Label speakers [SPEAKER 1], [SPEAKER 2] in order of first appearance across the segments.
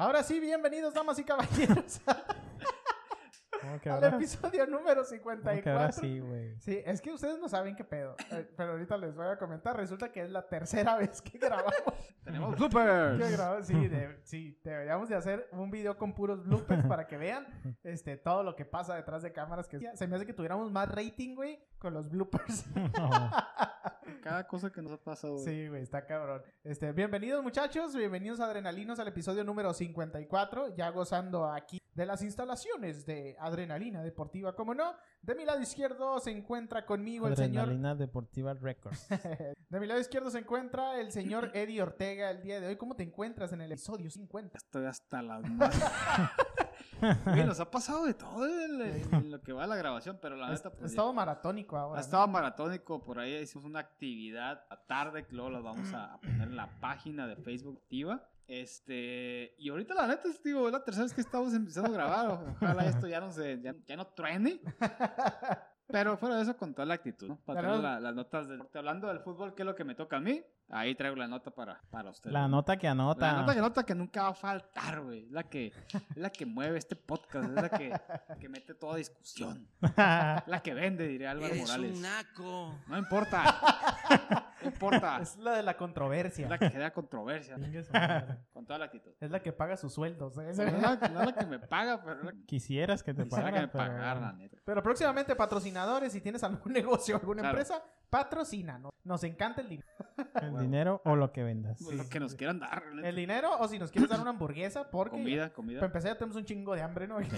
[SPEAKER 1] Ahora sí, bienvenidos, damas y caballeros,
[SPEAKER 2] ¿Cómo que
[SPEAKER 1] al episodio número
[SPEAKER 2] cómo que ahora
[SPEAKER 1] 54.
[SPEAKER 2] sí, güey?
[SPEAKER 1] Sí, es que ustedes no saben qué pedo, eh, pero ahorita les voy a comentar. Resulta que es la tercera vez que grabamos.
[SPEAKER 3] Tenemos
[SPEAKER 1] que
[SPEAKER 3] bloopers.
[SPEAKER 1] grabamos. Sí, de- sí, deberíamos de hacer un video con puros bloopers para que vean este, todo lo que pasa detrás de cámaras. Que se me hace que tuviéramos más rating, güey, con los bloopers.
[SPEAKER 2] No.
[SPEAKER 3] Cada cosa que nos ha pasado. güey.
[SPEAKER 1] Sí, güey, está cabrón. Este, bienvenidos muchachos, bienvenidos a Adrenalinos al episodio número 54, ya gozando aquí de las instalaciones de Adrenalina Deportiva, como no. De mi lado izquierdo se encuentra conmigo el señor...
[SPEAKER 2] Adrenalina Deportiva Records.
[SPEAKER 1] De mi lado izquierdo se encuentra el señor Eddie Ortega el día de hoy. ¿Cómo te encuentras en el episodio 50?
[SPEAKER 3] Estoy hasta las manos. Güey, nos ha pasado de todo en, en- lo que va la grabación, pero la neta,
[SPEAKER 1] Es
[SPEAKER 3] pues.
[SPEAKER 1] todo maratónico
[SPEAKER 3] ya-
[SPEAKER 1] ahora.
[SPEAKER 3] Ha
[SPEAKER 1] ¿no?
[SPEAKER 3] estado maratónico, por ahí hicimos una actividad a tarde que luego las vamos a, a poner en la página de Facebook activa. Este, y ahorita la neta, es, digo, es la tercera vez que estamos empezando a grabar. Ojalá esto ya no se, ya, ya no truene. Pero fuera de eso, con toda la actitud, ¿no? Para
[SPEAKER 1] Claro.
[SPEAKER 3] tener la- las notas del deporte. Hablando del fútbol, ¿qué es lo que me toca a mí? Ahí traigo la nota para, para ustedes.
[SPEAKER 2] La nota que anota.
[SPEAKER 3] La nota que nota que nunca va a faltar, güey. Es la que, es la que mueve este podcast, es la que, que mete toda discusión. La que vende, diría Álvaro
[SPEAKER 4] Eres
[SPEAKER 3] Morales.
[SPEAKER 4] un naco.
[SPEAKER 3] No importa. No importa.
[SPEAKER 1] Es la de la controversia.
[SPEAKER 3] Es la que genera controversia. Con toda la actitud.
[SPEAKER 1] Es la que paga sus sueldos. ¿eh?
[SPEAKER 3] No es la, no es la que me paga, pero la
[SPEAKER 2] Quisieras que te
[SPEAKER 3] quisiera que me
[SPEAKER 2] pero-
[SPEAKER 3] pagaran, la neta.
[SPEAKER 1] Pero próximamente patrocinadores, si tienes algún negocio, alguna
[SPEAKER 3] Claro.
[SPEAKER 1] empresa, patrocina. ¿no? Nos encanta el dinero.
[SPEAKER 2] El dinero o lo que vendas.
[SPEAKER 3] Lo que nos quieran dar, neta.
[SPEAKER 1] El dinero o si nos quieres dar una hamburguesa, porque
[SPEAKER 3] Comida,
[SPEAKER 1] para
[SPEAKER 3] comida.
[SPEAKER 1] empezar ya tenemos un chingo de hambre, ¿no? Es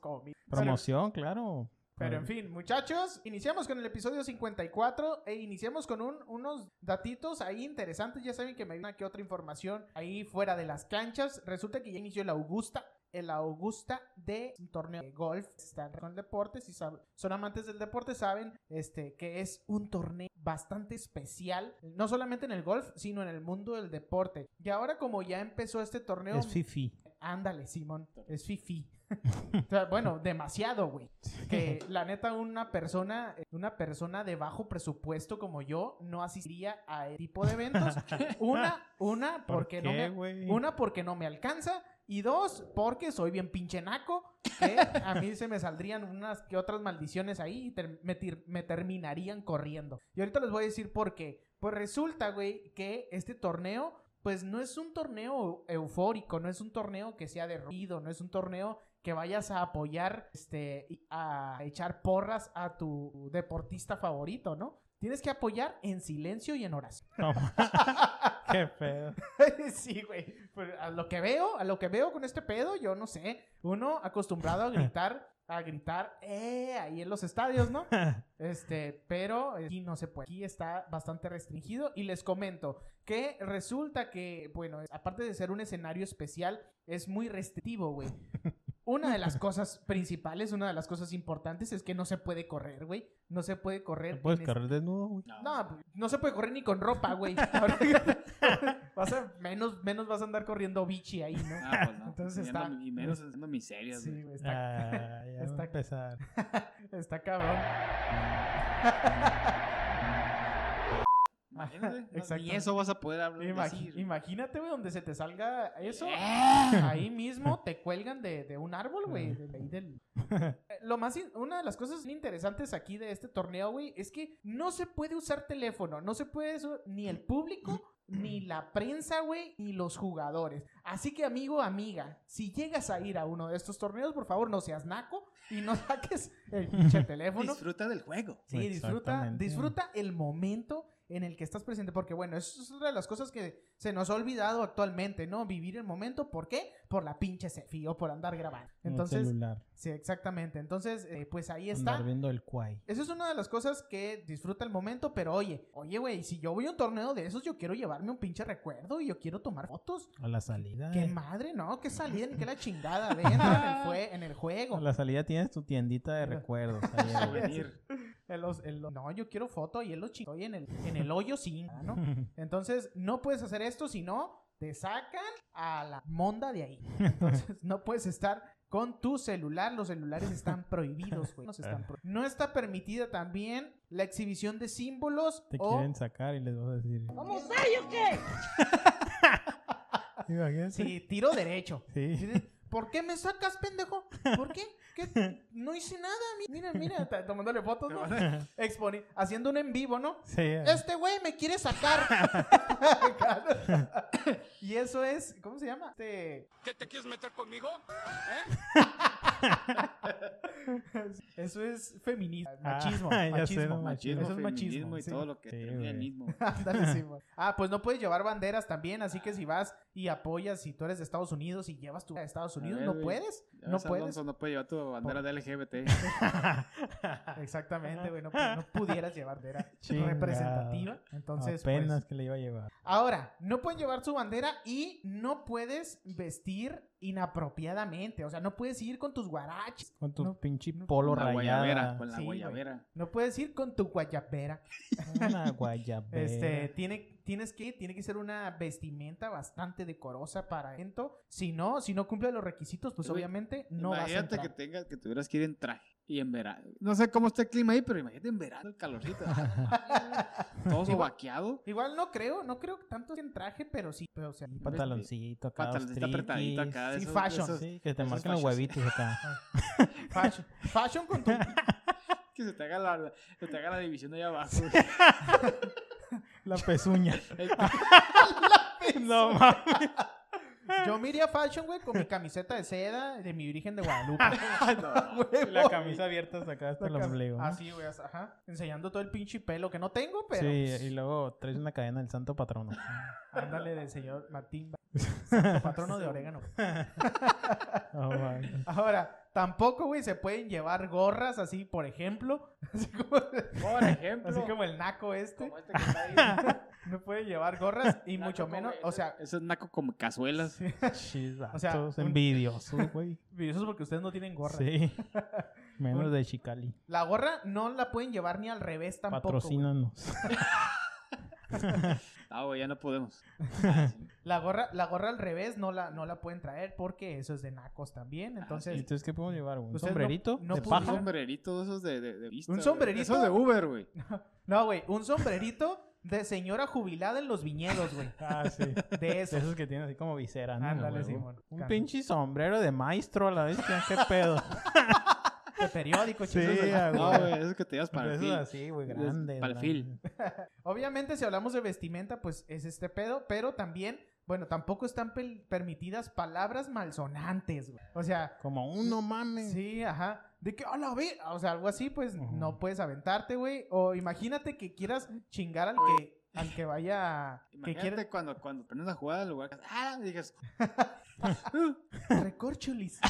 [SPEAKER 1] comida.
[SPEAKER 2] Promoción, claro.
[SPEAKER 1] Pero en fin, muchachos, iniciamos con el episodio 54 e iniciamos con un- unos datitos ahí interesantes. Ya saben que me hay una que otra información ahí fuera de las canchas. Resulta que ya inició el Augusta. El Augusta de un torneo de golf. Están con deportes si son amantes del deporte, saben este, que es un torneo bastante especial. No solamente en el golf, sino en el mundo del deporte. Y ahora como ya empezó este torneo...
[SPEAKER 2] Es Fifi.
[SPEAKER 1] Ándale, Simón. Es fifi. O sea, bueno, demasiado, güey. Que la neta, una persona, una persona de bajo presupuesto como yo no asistiría a ese tipo de eventos. Una, una,
[SPEAKER 2] ¿Por
[SPEAKER 1] porque no me,
[SPEAKER 2] güey?
[SPEAKER 1] una, porque no me alcanza. Y dos, porque soy bien pinche naco. Que a mí se me saldrían unas que otras maldiciones ahí y ter- me, me terminarían corriendo. Y ahorita les voy a decir por qué. Pues resulta, güey, que este torneo, pues no es un torneo eufórico, no es un torneo que sea de ruido, no es un torneo que vayas a apoyar, este, a echar porras a tu deportista favorito, ¿no? Tienes que apoyar en silencio y en oración.
[SPEAKER 2] No. Qué pedo.
[SPEAKER 1] sí, güey. A lo que veo, a lo que veo con este pedo, yo no sé. Uno acostumbrado a gritar, a gritar, eh, ahí en los estadios, ¿no? Este, pero aquí no se puede. Aquí está bastante restringido. Y les comento que resulta que, bueno, aparte de ser un escenario especial, es muy restrictivo, güey. Una de las cosas principales, una de las cosas importantes es que no se puede correr, güey. No se puede correr.
[SPEAKER 2] ¿No puedes correr desnudo, güey?
[SPEAKER 1] no, pues, no se puede correr ni con ropa, güey. vas a, menos, menos vas a andar corriendo bichi ahí, ¿no?
[SPEAKER 3] Ah, pues no.
[SPEAKER 1] Entonces está-
[SPEAKER 3] Y menos haciendo miserias,
[SPEAKER 1] Sí,
[SPEAKER 3] güey.
[SPEAKER 1] está,
[SPEAKER 2] Ah, ya va
[SPEAKER 1] está-
[SPEAKER 2] a empezar.
[SPEAKER 1] está cabrón.
[SPEAKER 3] Imagínate.
[SPEAKER 1] Exacto.
[SPEAKER 3] Ni eso vas a poder hablar. Decir.
[SPEAKER 1] imagínate, güey, donde se te salga eso.
[SPEAKER 3] Eh.
[SPEAKER 1] Ahí mismo te cuelgan de, de un árbol, güey. de del- Eh, Lo más, una de las cosas interesantes aquí de este torneo, güey, es que no se puede usar teléfono, no se puede eso, ni el público, ni la prensa, güey, ni los jugadores. Así que, amigo, amiga, si llegas a ir a uno de estos torneos, por favor, no seas naco y no saques el pinche teléfono.
[SPEAKER 3] Disfruta del juego.
[SPEAKER 1] Sí, disfruta, disfruta el momento en el que estás presente, porque bueno, eso es una de las cosas que se nos ha olvidado actualmente, ¿no? Vivir el momento, ¿por qué? Por la pinche selfie o por andar grabando.
[SPEAKER 2] En el
[SPEAKER 1] Entonces,
[SPEAKER 2] celular.
[SPEAKER 1] sí, exactamente. Entonces, eh, pues ahí
[SPEAKER 2] Andar
[SPEAKER 1] está.
[SPEAKER 2] viendo el cuay.
[SPEAKER 1] Esa es una de las cosas que disfruta el momento, pero oye, oye, güey, si yo voy a un torneo de esos, yo quiero llevarme un pinche recuerdo y yo quiero tomar fotos.
[SPEAKER 2] A la salida.
[SPEAKER 1] ¡Qué
[SPEAKER 2] eh.
[SPEAKER 1] madre, no! ¡Qué salida ni qué la chingada! Ven, en el, jue- en el juego.
[SPEAKER 2] A la salida tienes tu tiendita de recuerdos. ahí.
[SPEAKER 1] En los- en los- no, yo quiero foto y él lo chingó en el, en el hoyo sí, ¿no? Entonces, no puedes hacer esto si no te sacan a la monda de ahí. Entonces, no puedes estar con tu celular. Los celulares están prohibidos, güey. No, se están pro- no está permitida también la exhibición de símbolos
[SPEAKER 2] Te
[SPEAKER 1] o
[SPEAKER 2] quieren sacar y les vas a decir.
[SPEAKER 4] ¿Vamos ahí o qué?
[SPEAKER 2] Imagínate.
[SPEAKER 1] Sí, tiro derecho.
[SPEAKER 2] Sí.
[SPEAKER 1] ¿Por qué me sacas, pendejo? ¿Por qué? ¿Qué? No hice nada. mi- Mira, mira, tomándole fotos, ¿no? Exponi- haciendo un en vivo, ¿no?
[SPEAKER 2] Sí.
[SPEAKER 1] Este güey me quiere sacar. y eso es, ¿cómo se llama? Este,
[SPEAKER 4] ¿Qué te quieres meter conmigo?
[SPEAKER 1] eso es feminismo,
[SPEAKER 2] Ah,
[SPEAKER 1] machismo,
[SPEAKER 2] sé,
[SPEAKER 1] machismo.
[SPEAKER 2] no,
[SPEAKER 3] Machismo,
[SPEAKER 1] Eso es machismo,
[SPEAKER 3] y
[SPEAKER 1] sí.
[SPEAKER 3] todo lo que
[SPEAKER 2] Sí.
[SPEAKER 1] Ah, pues no puedes llevar banderas también, así que si vas y apoyas, si tú eres de Estados Unidos y llevas tu de Estados
[SPEAKER 3] A
[SPEAKER 1] Unidos,
[SPEAKER 3] ver,
[SPEAKER 1] no puedes, no puedes.
[SPEAKER 3] Alonso, no puede llevar tu bandera de LGBT.
[SPEAKER 1] Exactamente, güey, no, pu- no pudieras llevar bandera
[SPEAKER 2] Chingado.
[SPEAKER 1] representativa. Entonces, pues,
[SPEAKER 2] Apenas que le iba a llevar.
[SPEAKER 1] Ahora, no pueden llevar su bandera y no puedes vestir inapropiadamente. O sea, no puedes ir con tus guaraches.
[SPEAKER 2] Con tu
[SPEAKER 1] No,
[SPEAKER 2] pinche polo
[SPEAKER 3] Con la
[SPEAKER 2] rayada.
[SPEAKER 3] guayabera. Con la
[SPEAKER 1] Sí,
[SPEAKER 3] guayabera.
[SPEAKER 1] No puedes ir con tu guayabera.
[SPEAKER 2] Una guayabera.
[SPEAKER 1] Este, tiene, tienes que, tiene que ser una vestimenta bastante decorosa para evento. Si no, si no cumple los requisitos, pues obviamente no vas a
[SPEAKER 3] imagínate que tengas, que tuvieras que ir en traje y en verano. No sé cómo está el clima ahí, pero imagínate en verano el calorcito. Todo sobaqueado.
[SPEAKER 1] Igual no creo, no creo que tanto en traje, pero sí, pero o sea,
[SPEAKER 2] Un pantaloncito acá.
[SPEAKER 3] Pantaloncito apretadito acá.
[SPEAKER 1] Sí,
[SPEAKER 3] esos-
[SPEAKER 1] fashion.
[SPEAKER 3] esos
[SPEAKER 2] Sí, que te marquen los huevitos acá.
[SPEAKER 1] fashion, fashion con tu
[SPEAKER 3] Que se te haga la, se te haga la división ahí abajo.
[SPEAKER 2] La pezuña.
[SPEAKER 3] El-
[SPEAKER 2] no mames.
[SPEAKER 1] Yo me iría fashion, güey, con mi camiseta de seda de mi Virgen de Guadalupe.
[SPEAKER 2] La camisa abierta hasta acá hasta el
[SPEAKER 1] La
[SPEAKER 2] ombligo.
[SPEAKER 1] Así, güey, ajá. Enseñando todo el pinche pelo que no tengo, pero.
[SPEAKER 2] Sí,
[SPEAKER 1] pues,
[SPEAKER 2] y luego traes una cadena del santo patrono.
[SPEAKER 1] Ándale del señor Martín, santo patrono de orégano.
[SPEAKER 2] Oh.
[SPEAKER 1] Ahora, tampoco, güey, se pueden llevar gorras así, por ejemplo. Así como,
[SPEAKER 3] Por ejemplo.
[SPEAKER 1] así como el naco este.
[SPEAKER 3] como este que está ahí.
[SPEAKER 1] No puede llevar gorras y
[SPEAKER 3] Naco
[SPEAKER 1] mucho menos,
[SPEAKER 3] ese-
[SPEAKER 1] o sea,
[SPEAKER 3] Eso es naco como cazuelas.
[SPEAKER 1] sí, O sea,
[SPEAKER 2] envidiosos, güey.
[SPEAKER 1] es porque ustedes no tienen gorra.
[SPEAKER 2] Sí. Menos de Chicali.
[SPEAKER 1] La gorra no la pueden llevar ni al revés tampoco.
[SPEAKER 2] Patrocínanos.
[SPEAKER 3] Ah, güey, ya no podemos.
[SPEAKER 1] La gorra, la gorra al revés no la, no la pueden traer porque eso es de nacos también.
[SPEAKER 2] ¿Y
[SPEAKER 1] Entonces,
[SPEAKER 2] entonces qué podemos llevar? ¿Un
[SPEAKER 1] Ustedes no-
[SPEAKER 2] sombrerito
[SPEAKER 1] no
[SPEAKER 2] de
[SPEAKER 3] Un sombrerito de esos de, de, de vista,
[SPEAKER 1] ¿Un sombrerito?
[SPEAKER 3] Esos de Uber, güey.
[SPEAKER 1] no, güey, un sombrerito de señora jubilada en los viñedos, güey.
[SPEAKER 2] Ah, sí.
[SPEAKER 1] De
[SPEAKER 2] De
[SPEAKER 1] eso.
[SPEAKER 2] esos que tienen así como visera, ¿no?
[SPEAKER 1] Ándale. Simón.
[SPEAKER 2] Un pinche sombrero de maestro a la vez. ¿Qué pedo?
[SPEAKER 1] De periódico,
[SPEAKER 2] Sí,
[SPEAKER 1] chicos.
[SPEAKER 2] ah,
[SPEAKER 3] No,
[SPEAKER 2] güey.
[SPEAKER 3] güey, esos que te llevas para
[SPEAKER 2] De
[SPEAKER 3] el fin.
[SPEAKER 2] así, güey, grande.
[SPEAKER 3] pa'l fil.
[SPEAKER 1] Obviamente, si hablamos de vestimenta, pues es este pedo, pero también, bueno, tampoco están permitidas palabras malsonantes, güey. O sea,
[SPEAKER 2] Como uno mames.
[SPEAKER 1] sí, ajá. De que, a la ve, o sea, algo así, pues no puedes aventarte, güey. O imagínate que quieras chingar al que, al que vaya, que
[SPEAKER 3] Imagínate
[SPEAKER 1] quiera
[SPEAKER 3] cuando, cuando aprendes a jugar al lugar. Ah, digas,
[SPEAKER 1] recorchulis.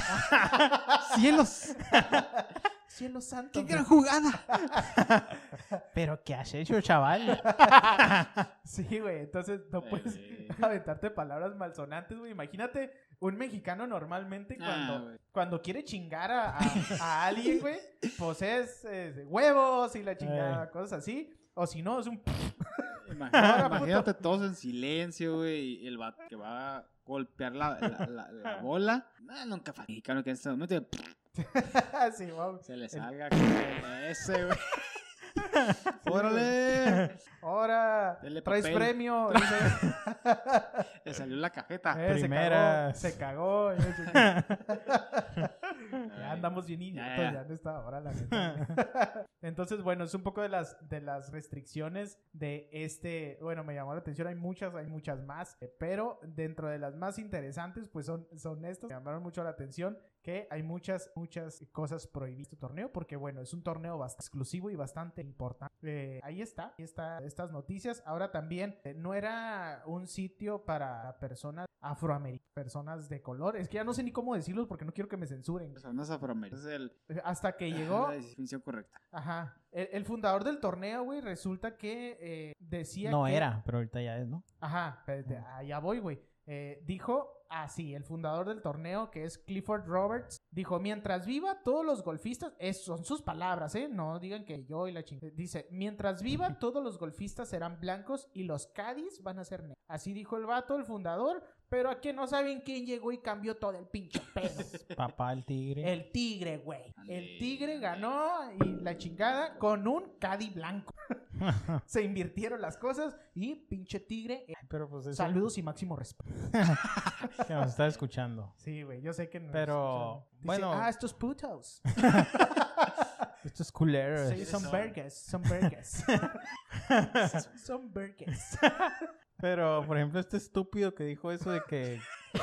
[SPEAKER 3] ¡Cielos!
[SPEAKER 1] Cielo santo.
[SPEAKER 3] ¡Qué gran jugada!
[SPEAKER 2] Pero ¿qué has hecho, chaval?
[SPEAKER 1] Sí, güey, entonces no puedes
[SPEAKER 3] Eh.
[SPEAKER 1] aventarte palabras malsonantes, güey. Imagínate un mexicano normalmente
[SPEAKER 3] Ah,
[SPEAKER 1] cuando, cuando quiere chingar a, a- a alguien, güey, pues es, eh, huevos y la chingada, cosas así. O si no, es un...
[SPEAKER 3] Imagínate, todos en silencio, güey. Y el vato que va a golpear la, la, la- la bola. Ah, nunca mexicano que en este momento
[SPEAKER 1] sí, wow.
[SPEAKER 3] se le salga ese, güey. ¡Órale!
[SPEAKER 1] Ahora, traes
[SPEAKER 3] papel.
[SPEAKER 1] premio.
[SPEAKER 3] Le salió la cajeta.
[SPEAKER 1] eh, se cagó, se cagó. Ya andamos bien idiotas
[SPEAKER 3] ya,
[SPEAKER 1] ya,
[SPEAKER 3] ya.
[SPEAKER 1] en esta hora, la neta. Entonces, bueno, es un poco de las, de las restricciones de este. Bueno, me llamó la atención, hay muchas, hay muchas más. eh, Pero dentro de las más interesantes, pues son, son estas. Me llamaron mucho la atención que hay muchas, muchas cosas prohibidas en este torneo. Porque, bueno, es un torneo bastante exclusivo y bastante importante. Eh, ahí está, ahí está estas noticias. Ahora también, eh, no era un sitio para personas afroamericanas, personas de color. Es que ya no sé ni cómo decirlos porque no quiero que me censuren.
[SPEAKER 3] Personas afroamericanas. El,
[SPEAKER 1] Hasta que llegó,
[SPEAKER 3] la definición correcta.
[SPEAKER 1] ajá, el, el fundador del torneo, güey, resulta que eh, decía
[SPEAKER 2] No
[SPEAKER 1] que-
[SPEAKER 2] era, pero ahorita ya es, ¿no?
[SPEAKER 1] Ajá, espérate, allá voy, güey. Eh, dijo así, el fundador del torneo, que es Clifford Roberts, dijo, mientras viva todos los golfistas, es, son sus palabras, ¿eh? No digan que yo y la chingada. Dice, mientras viva todos los golfistas serán blancos y los caddies van a ser negros. Así dijo el vato, el fundador, pero aquí no saben quién llegó y cambió todo el pinche pedo.
[SPEAKER 2] Papá el tigre.
[SPEAKER 1] El tigre, güey. El tigre ganó y la chingada con un caddy blanco. Se invirtieron las cosas y pinche tigre. eh,
[SPEAKER 2] Pero pues eso
[SPEAKER 1] saludos y máximo respeto.
[SPEAKER 2] que nos está escuchando.
[SPEAKER 1] Sí, güey, yo sé que no.
[SPEAKER 2] Pero,
[SPEAKER 1] Dice,
[SPEAKER 2] bueno.
[SPEAKER 1] ah, estos putos.
[SPEAKER 2] Estos culeros.
[SPEAKER 1] Sí, son vergas, son vergas. son vergas.
[SPEAKER 2] Pero, por ejemplo, este estúpido que dijo eso de que...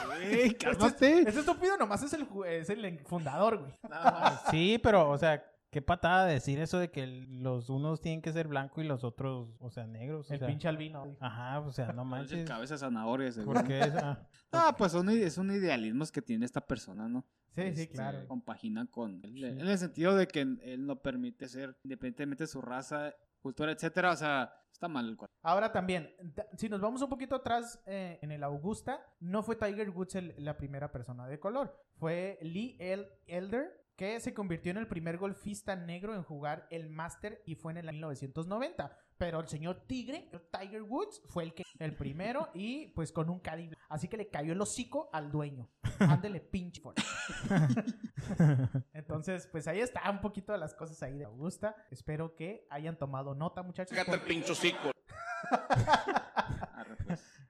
[SPEAKER 3] Güey, cálmate.
[SPEAKER 1] Ese estúpido nomás es el, es el fundador, güey.
[SPEAKER 3] Nada más.
[SPEAKER 2] Sí, pero, o sea, qué patada decir eso de que los unos tienen que ser blanco y los otros, o sea, negros. o
[SPEAKER 1] El
[SPEAKER 2] sea.
[SPEAKER 1] pinche albino.
[SPEAKER 2] Ajá, o sea, no manches.
[SPEAKER 3] cabeza zanahoria, seguro.
[SPEAKER 2] ¿Por qué esa?
[SPEAKER 3] Ah, pues son, ide- son idealismos que tiene esta persona, ¿no?
[SPEAKER 1] Sí, sí,
[SPEAKER 3] Este,
[SPEAKER 1] claro.
[SPEAKER 3] Compagina con él,
[SPEAKER 2] Sí.
[SPEAKER 3] en el sentido de que él no permite ser, independientemente de su raza, cultura, etcétera. O sea, está mal el.
[SPEAKER 1] Ahora también, si nos vamos un poquito atrás eh, en el Augusta, no fue Tiger Woods el- la primera persona de color. Fue Lee El Elder, que se convirtió en el primer golfista negro en jugar el Master y fue en el año 1990. Pero el señor Tigre, Tiger Woods, fue el que el primero y pues con un caddy. Así que le cayó el hocico al dueño. Ándele pinche. Entonces, pues ahí está un poquito de las cosas ahí de Augusta. Espero que hayan tomado nota, muchachos.
[SPEAKER 4] Cállate el
[SPEAKER 1] porque-
[SPEAKER 4] pincho hocico.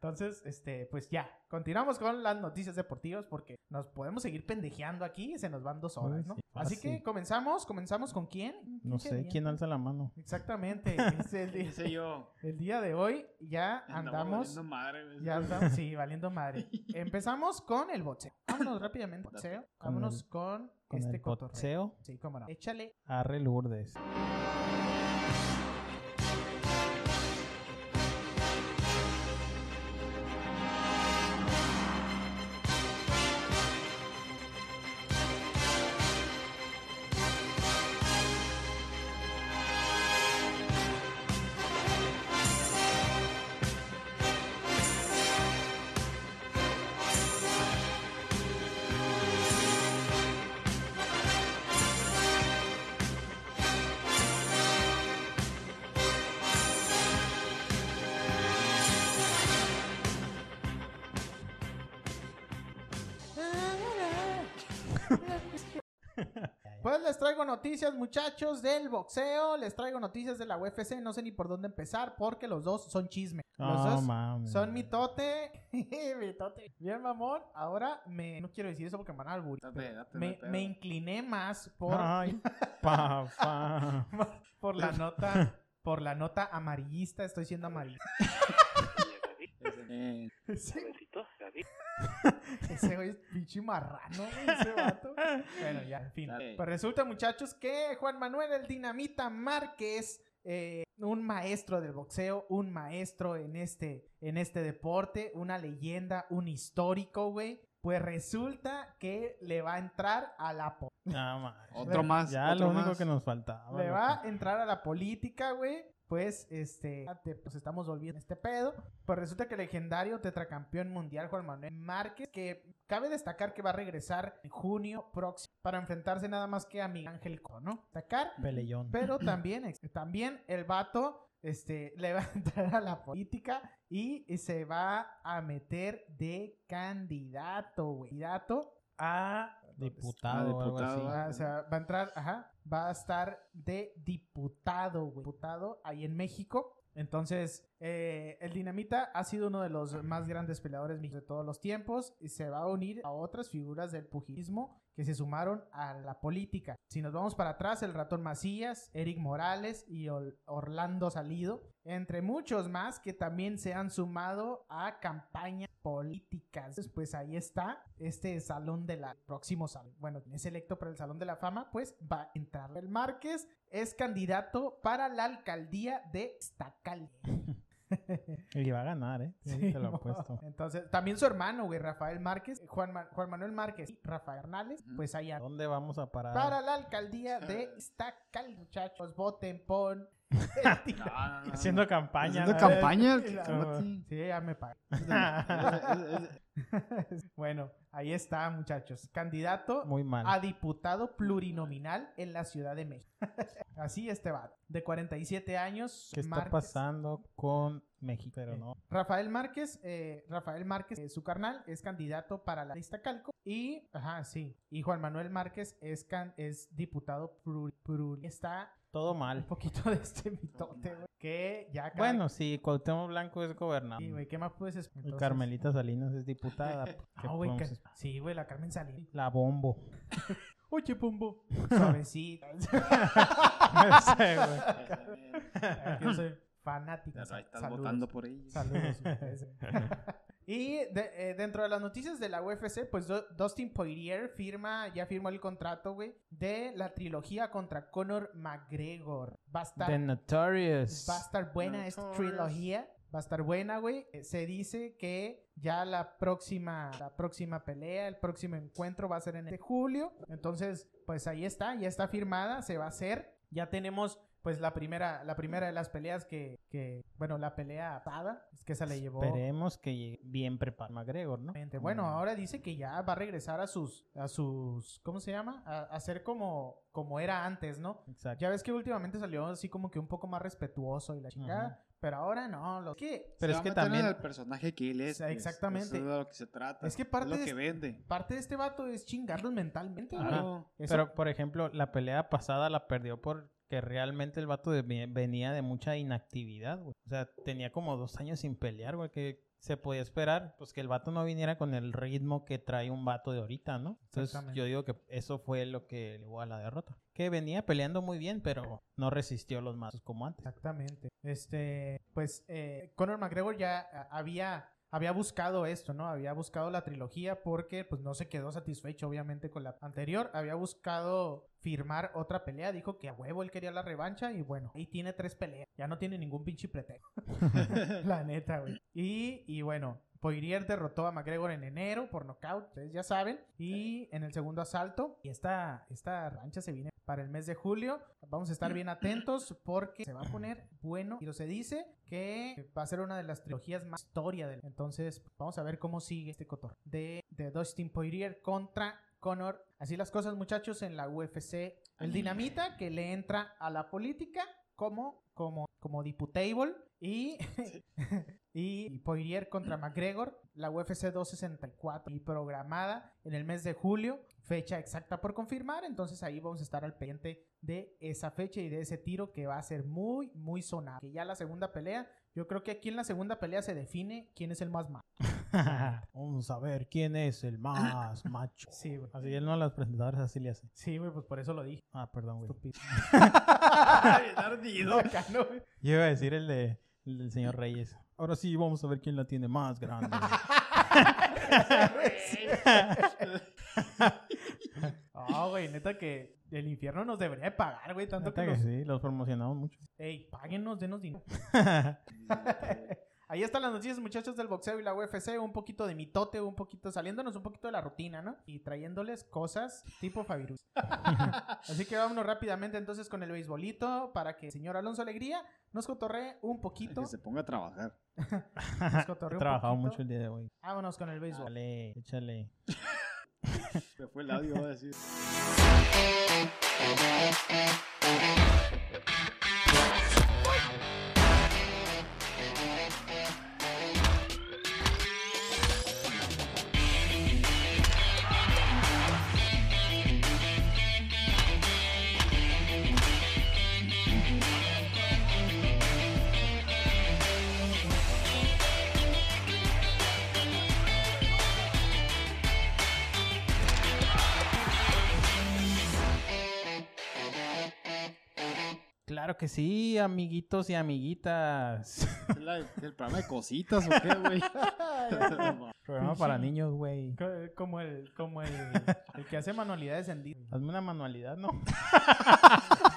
[SPEAKER 1] Entonces, este, pues ya, continuamos con las noticias deportivas porque nos podemos seguir pendejeando aquí y se nos van dos horas, ¿no?
[SPEAKER 2] sí,
[SPEAKER 1] Así que comenzamos, comenzamos con quién?
[SPEAKER 2] No
[SPEAKER 1] ¿Quién
[SPEAKER 2] sé? ¿quién alza la mano?
[SPEAKER 1] Exactamente, es el,
[SPEAKER 3] ¿Qué
[SPEAKER 1] di-
[SPEAKER 3] sé yo?
[SPEAKER 1] el día de hoy ya andamos,
[SPEAKER 3] valiendo madre,
[SPEAKER 1] ya andamos, sí, valiendo madre. Empezamos con el boxeo. Vámonos rápidamente, boxeo. Vámonos Con este
[SPEAKER 2] el
[SPEAKER 1] cotorreo.
[SPEAKER 2] boxeo,
[SPEAKER 1] Sí, cómo no. Échale.
[SPEAKER 2] arre Lourdes.
[SPEAKER 1] Noticias, muchachos, del boxeo. Les traigo noticias de la UFC. No sé ni por dónde empezar porque los dos son chisme. Los
[SPEAKER 2] No
[SPEAKER 1] dos
[SPEAKER 2] mames.
[SPEAKER 1] son mitote. mitote. Bien, mamón. Ahora me. No quiero decir eso porque me van a Me,
[SPEAKER 3] date,
[SPEAKER 1] me
[SPEAKER 3] date.
[SPEAKER 1] incliné más por,
[SPEAKER 2] Ay, papá.
[SPEAKER 1] por la nota. Por la nota amarillista. Estoy siendo amarillista.
[SPEAKER 3] Eh,
[SPEAKER 1] Sí. Ese güey es pinche marrano, güey, ese vato. Bueno, ya, en fin.
[SPEAKER 3] Dale.
[SPEAKER 1] Pues resulta, muchachos, que Juan Manuel el Dinamita Márquez, eh, un maestro del boxeo, un maestro en este, en este deporte, una leyenda, un histórico, güey. Pues resulta que le va a entrar a la po-
[SPEAKER 2] No, mames.
[SPEAKER 3] otro más.
[SPEAKER 2] Ya
[SPEAKER 3] otro
[SPEAKER 2] lo único
[SPEAKER 3] más.
[SPEAKER 2] que nos faltaba.
[SPEAKER 1] le va a entrar a la política, güey. Pues, este, te- pues estamos volviendo a este pedo. Pues resulta que el legendario tetracampeón mundial Juan Manuel Márquez, que cabe destacar que va a regresar en junio próximo para enfrentarse nada más que a Miguel Ángel ¿no? Destacar,
[SPEAKER 2] Peleón.
[SPEAKER 1] pero también, también el vato, este, le va a entrar a la política y se va a meter de candidato, güey. Candidato a
[SPEAKER 2] Diputado o algo así.
[SPEAKER 3] diputado.
[SPEAKER 1] Ah, o sea, va a entrar, ajá, va a estar de diputado, güey. Diputado ahí en México. Entonces, eh, el Dinamita ha sido uno de los más grandes peleadores de todos los tiempos y se va a unir a otras figuras del pugilismo que se sumaron a la política. Si nos vamos para atrás, el ratón Macías, Eric Morales y Orlando Salido, entre muchos más que también se han sumado a campañas políticas. Pues ahí está este salón de la próximo salón. Bueno, es electo para el salón de la fama, pues va a entrar el Márquez. Es candidato para la alcaldía de Iztacali.
[SPEAKER 2] Y va a ganar, ¿eh? Sí, te lo
[SPEAKER 1] mo-
[SPEAKER 2] apuesto.
[SPEAKER 1] Entonces, también su hermano, güey, Rafael Márquez, Juan, Ma- Juan Manuel Márquez y Rafael Hernández, pues ahí andan.
[SPEAKER 2] ¿Dónde vamos a parar?
[SPEAKER 1] Para la alcaldía de Iztacali, muchachos, voten por...
[SPEAKER 3] No, no, no, no.
[SPEAKER 2] Haciendo campaña.
[SPEAKER 3] Haciendo
[SPEAKER 2] ¿no?
[SPEAKER 3] campaña.
[SPEAKER 1] Sí, ya me pagan. Bueno, ahí está, muchachos. Candidato
[SPEAKER 2] Muy mal.
[SPEAKER 1] a diputado plurinominal en la Ciudad de México. Así este va. De 47 años.
[SPEAKER 2] ¿Qué está
[SPEAKER 1] Márquez.
[SPEAKER 2] pasando con México? Pero
[SPEAKER 1] Eh,
[SPEAKER 2] no.
[SPEAKER 1] Rafael Márquez, eh, Rafael Márquez, eh, su carnal, es candidato para la lista Calco. Y, ajá, sí. Y Juan Manuel Márquez es, can- es diputado pluri, pluri- Está
[SPEAKER 2] Todo
[SPEAKER 1] un
[SPEAKER 2] mal.
[SPEAKER 1] poquito de este mitote, güey. Que ya cada-
[SPEAKER 2] Bueno, sí, Cuauhtémoc Blanco es gobernador.
[SPEAKER 1] Sí, güey, ¿qué más puedes esperar?
[SPEAKER 2] Y Carmelita Salinas es diputada. ¿qué
[SPEAKER 1] Ah, güey, que-? Sí, güey, la Carmen Salinas.
[SPEAKER 2] La bombo.
[SPEAKER 1] Oye, Pumbo. Suavecita.
[SPEAKER 2] No sé, güey.
[SPEAKER 1] Yo soy fanático.
[SPEAKER 3] Ahí estás
[SPEAKER 1] Saludos.
[SPEAKER 3] votando por ella.
[SPEAKER 1] Saludos. Y de- eh, dentro de las noticias de la UFC, pues Du- Dustin Poirier firma, ya firmó el contrato, güey, de la trilogía contra Conor McGregor. Va a estar,
[SPEAKER 2] The Notorious.
[SPEAKER 1] va a estar buena esta trilogía. Va a estar buena, güey. Se dice que ya la próxima, la próxima pelea, el próximo encuentro va a ser en este julio. Entonces, pues ahí está, ya está firmada, se va a hacer. Ya tenemos, pues, la primera, la primera de las peleas que, que bueno, la pelea atada, es que esa le llevó.
[SPEAKER 2] Esperemos que llegue bien preparado McGregor, ¿no?
[SPEAKER 1] Exactamente. Bueno,
[SPEAKER 2] Mm.
[SPEAKER 1] ahora dice que ya va a regresar a sus, a sus, ¿cómo se llama? A, a ser como, como era antes, ¿no?
[SPEAKER 2] Exacto.
[SPEAKER 1] Ya ves que últimamente salió así como que un poco más respetuoso y la chingada, pero ahora no, lo que
[SPEAKER 2] Pero
[SPEAKER 3] Se
[SPEAKER 2] es
[SPEAKER 3] va
[SPEAKER 2] que
[SPEAKER 3] a
[SPEAKER 2] también...
[SPEAKER 3] el personaje que él es.
[SPEAKER 1] O sea,
[SPEAKER 3] pues.
[SPEAKER 1] exactamente.
[SPEAKER 3] Eso es de lo que se trata.
[SPEAKER 1] Es que parte
[SPEAKER 3] lo
[SPEAKER 1] de
[SPEAKER 3] que vende.
[SPEAKER 1] parte de este vato es chingarlos mentalmente.
[SPEAKER 3] Claro.
[SPEAKER 2] Pero, por ejemplo, la pelea pasada la perdió porque realmente el vato de- venía de mucha inactividad, güey. O sea, tenía como dos años sin pelear, güey, que se podía esperar, pues que el vato no viniera con el ritmo que trae un vato de ahorita, ¿no? Entonces yo digo que eso fue lo que llevó a la derrota. Que venía peleando muy bien, pero no resistió los mazos como antes.
[SPEAKER 1] Exactamente. Este, pues eh, Conor McGregor ya a- había había buscado esto, ¿no? Había buscado la trilogía porque pues no se quedó satisfecho obviamente con la anterior, había buscado firmar otra pelea, dijo que a huevo él quería la revancha y bueno, ahí tiene tres peleas, ya no tiene ningún pinche pretexto. la neta, güey. Y, y bueno, Poirier derrotó a McGregor en enero por nocaut, ustedes ya saben. Y en el segundo asalto, y esta, esta rancha se viene para el mes de julio. Vamos a estar bien atentos porque se va a poner bueno. Y se dice que va a ser una de las trilogías más historia del. Entonces, vamos a ver cómo sigue este cotor. De, de Dustin Poirier contra Conor. Así las cosas, muchachos, en la UFC. El dinamita que le entra a la política como, como, como diputable. Y, y Poirier contra McGregor, la UFC 264 y programada en el mes de julio, fecha exacta por confirmar, entonces ahí vamos a estar al pendiente de esa fecha y de ese tiro que va a ser muy, muy sonado. Que ya la segunda pelea, yo creo que aquí en la segunda pelea se define quién es el más malo.
[SPEAKER 2] Vamos a ver quién es el más macho.
[SPEAKER 1] Sí, güey.
[SPEAKER 2] Así él no a los presentadores así le hace.
[SPEAKER 1] Sí, güey, pues por eso lo dije.
[SPEAKER 2] Ah, perdón, güey.
[SPEAKER 1] Estúpido.
[SPEAKER 3] Ardido.
[SPEAKER 1] Acá, ¿no, güey?
[SPEAKER 2] Yo iba a decir el de el del señor Reyes. Ahora sí, vamos a ver quién la tiene más grande.
[SPEAKER 1] Ah, güey, neta que el infierno nos debería de pagar, güey, tanto
[SPEAKER 2] Neta
[SPEAKER 1] que
[SPEAKER 2] que
[SPEAKER 1] nos...
[SPEAKER 2] sí, los promocionamos mucho.
[SPEAKER 1] Ey, páguenos, denos dinero. Ahí están las noticias, muchachos del boxeo y la UFC. Un poquito de mitote, un poquito saliéndonos un poquito de la rutina, ¿no? Y trayéndoles cosas tipo Favirus. Así que vámonos rápidamente entonces con el beisbolito para que el señor Alonso Alegría nos cotorree un poquito.
[SPEAKER 3] Que se ponga a trabajar.
[SPEAKER 1] Nos cotorree
[SPEAKER 2] He
[SPEAKER 1] un
[SPEAKER 2] trabajado
[SPEAKER 1] poquito.
[SPEAKER 2] mucho el día de hoy.
[SPEAKER 1] Vámonos con el béisbol.
[SPEAKER 2] Dale, échale.
[SPEAKER 3] Se fue el audio, voy a decir.
[SPEAKER 2] Claro que sí, amiguitos y amiguitas.
[SPEAKER 3] ¿Es la- el programa de cositas o qué, güey?
[SPEAKER 2] Programa para niños, güey.
[SPEAKER 1] Co- Como el, como el, el que hace manualidades en Disney.
[SPEAKER 2] Hazme una manualidad, ¿no?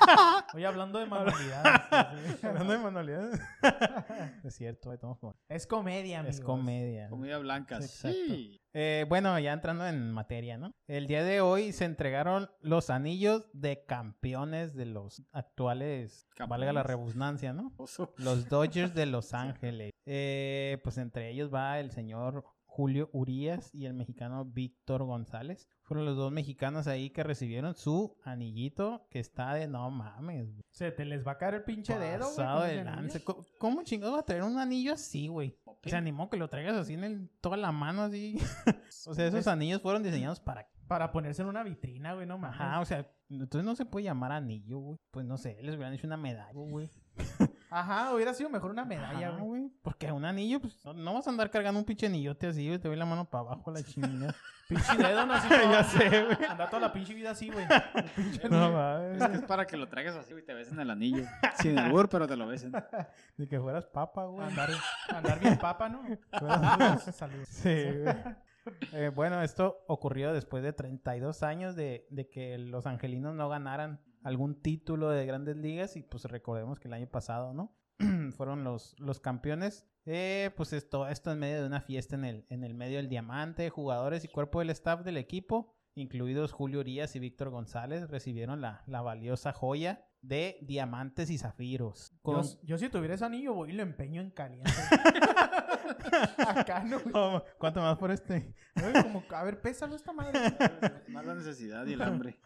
[SPEAKER 1] Oye, hablando de manualidades.
[SPEAKER 2] Hablando de manualidades. es cierto, estamos con-
[SPEAKER 1] es comedia, amigos.
[SPEAKER 2] Es comedia.
[SPEAKER 3] Comedia blanca,
[SPEAKER 2] Sí,
[SPEAKER 3] sí.
[SPEAKER 2] Eh, bueno, ya entrando en materia, ¿no? El día de hoy se entregaron los anillos de campeones de los actuales, valga la redundancia, ¿no?
[SPEAKER 3] Oso.
[SPEAKER 2] Los Dodgers de Los Ángeles. Eh, pues entre ellos va el señor Julio Urías y el mexicano Víctor González. Fueron los dos mexicanos ahí que recibieron su anillito que está de no mames. güey.
[SPEAKER 1] Se te les va a caer el pinche dedo, güey.
[SPEAKER 2] De. ¿Cómo- ¿Cómo chingados va a traer un anillo así, güey? Se animó que lo traigas así en el- toda la mano así. o sea, esos
[SPEAKER 1] Es-
[SPEAKER 2] anillos fueron diseñados para
[SPEAKER 1] Para ponerse en una vitrina, güey, no mames.
[SPEAKER 2] Ajá, o sea, entonces no se puede llamar anillo, güey. Pues no sé, les hubieran hecho una medalla, güey.
[SPEAKER 1] Ajá, hubiera sido mejor una medalla,
[SPEAKER 2] Ajá,
[SPEAKER 1] güey.
[SPEAKER 2] Porque un anillo, pues no, no vas a andar cargando un pinche anillote así, güey. Te voy la mano para abajo a la chingada.
[SPEAKER 1] Pinche dedo, no así.
[SPEAKER 2] Ya sé, güey.
[SPEAKER 1] Anda toda la pinche vida así, güey. El pinche
[SPEAKER 2] no
[SPEAKER 1] anillo.
[SPEAKER 3] Es
[SPEAKER 2] mames.
[SPEAKER 3] que es para que lo traigas así, güey, te besen el anillo. Sin albur, pero te lo besen.
[SPEAKER 2] Ni que fueras papa, güey.
[SPEAKER 1] Andar, andar bien papa, ¿no?
[SPEAKER 2] Fueras-
[SPEAKER 1] Saludos.
[SPEAKER 2] Sí, güey. Eh, bueno, esto ocurrió después de 32 años de, de que los angelinos no ganaran algún título de grandes ligas y pues recordemos que el año pasado, ¿no? Fueron los, los campeones. Eh, pues esto, esto en medio de una fiesta en el, en el medio del diamante, jugadores y cuerpo del staff del equipo, incluidos Julio Urias y Víctor González, recibieron la, la valiosa joya de diamantes y zafiros. Con-
[SPEAKER 1] Yo, yo si tuviera ese anillo, voy y lo empeño en caliente. Acá, ¿no? güey?
[SPEAKER 2] Oh, ¿Cuánto más por este?
[SPEAKER 1] Como, a ver, pésalo esta madre.
[SPEAKER 3] Más la necesidad y el hambre.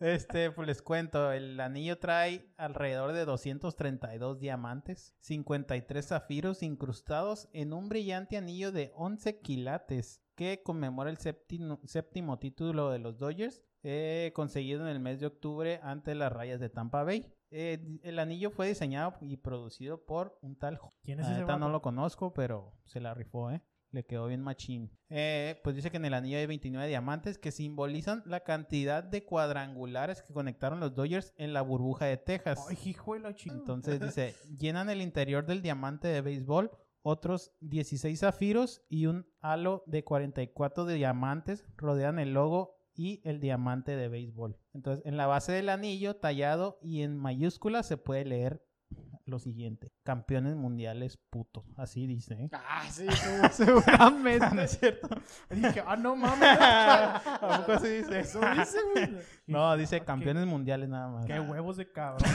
[SPEAKER 2] Este, pues les cuento, el anillo trae alrededor de 232 diamantes, 53 zafiros incrustados en un brillante anillo de 11 quilates que conmemora el séptimo, séptimo título de los Dodgers, eh, conseguido en el mes de octubre ante las rayas de Tampa Bay. Eh, el anillo fue diseñado y producido por un tal...
[SPEAKER 1] ¿Quién es ese
[SPEAKER 2] no lo conozco, pero se la rifó, ¿eh? Le quedó bien machín. Eh, pues dice que en el anillo hay 29 diamantes que simbolizan la cantidad de cuadrangulares que conectaron los Dodgers en la burbuja de Texas.
[SPEAKER 1] Ay, hijo de la chingada.
[SPEAKER 2] Entonces dice, llenan el interior del diamante de béisbol otros 16 zafiros y un halo de 44 de diamantes rodean el logo y el diamante de béisbol. Entonces, en la base del anillo tallado y en mayúsculas se puede leer lo siguiente: Campeones mundiales putos. Así dice. ¿eh?
[SPEAKER 3] Ah, sí, seguramente.
[SPEAKER 2] ¿No es cierto?
[SPEAKER 1] Dije, ah, no mames.
[SPEAKER 2] ¿A poco así dice?
[SPEAKER 3] Eso dice, güey.
[SPEAKER 2] No, dice campeones mundiales nada más.
[SPEAKER 1] Qué huevos de cabrón.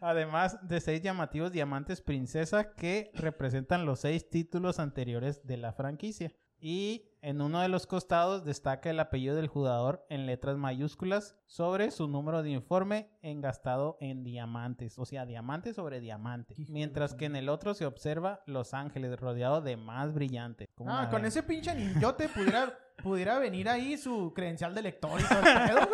[SPEAKER 2] Además de seis llamativos diamantes princesa que representan los seis títulos anteriores de la franquicia. Y en uno de los costados destaca el apellido del jugador en letras mayúsculas sobre su número de informe engastado en diamantes. O sea, diamante sobre diamante.
[SPEAKER 1] Hijo
[SPEAKER 2] Mientras que en el otro se observa Los Ángeles rodeado de más brillante. ¿Cómo
[SPEAKER 1] Ah, con
[SPEAKER 2] ven?
[SPEAKER 1] ese pinche anillote pudiera, pudiera venir ahí su credencial de lector y todo el pedo.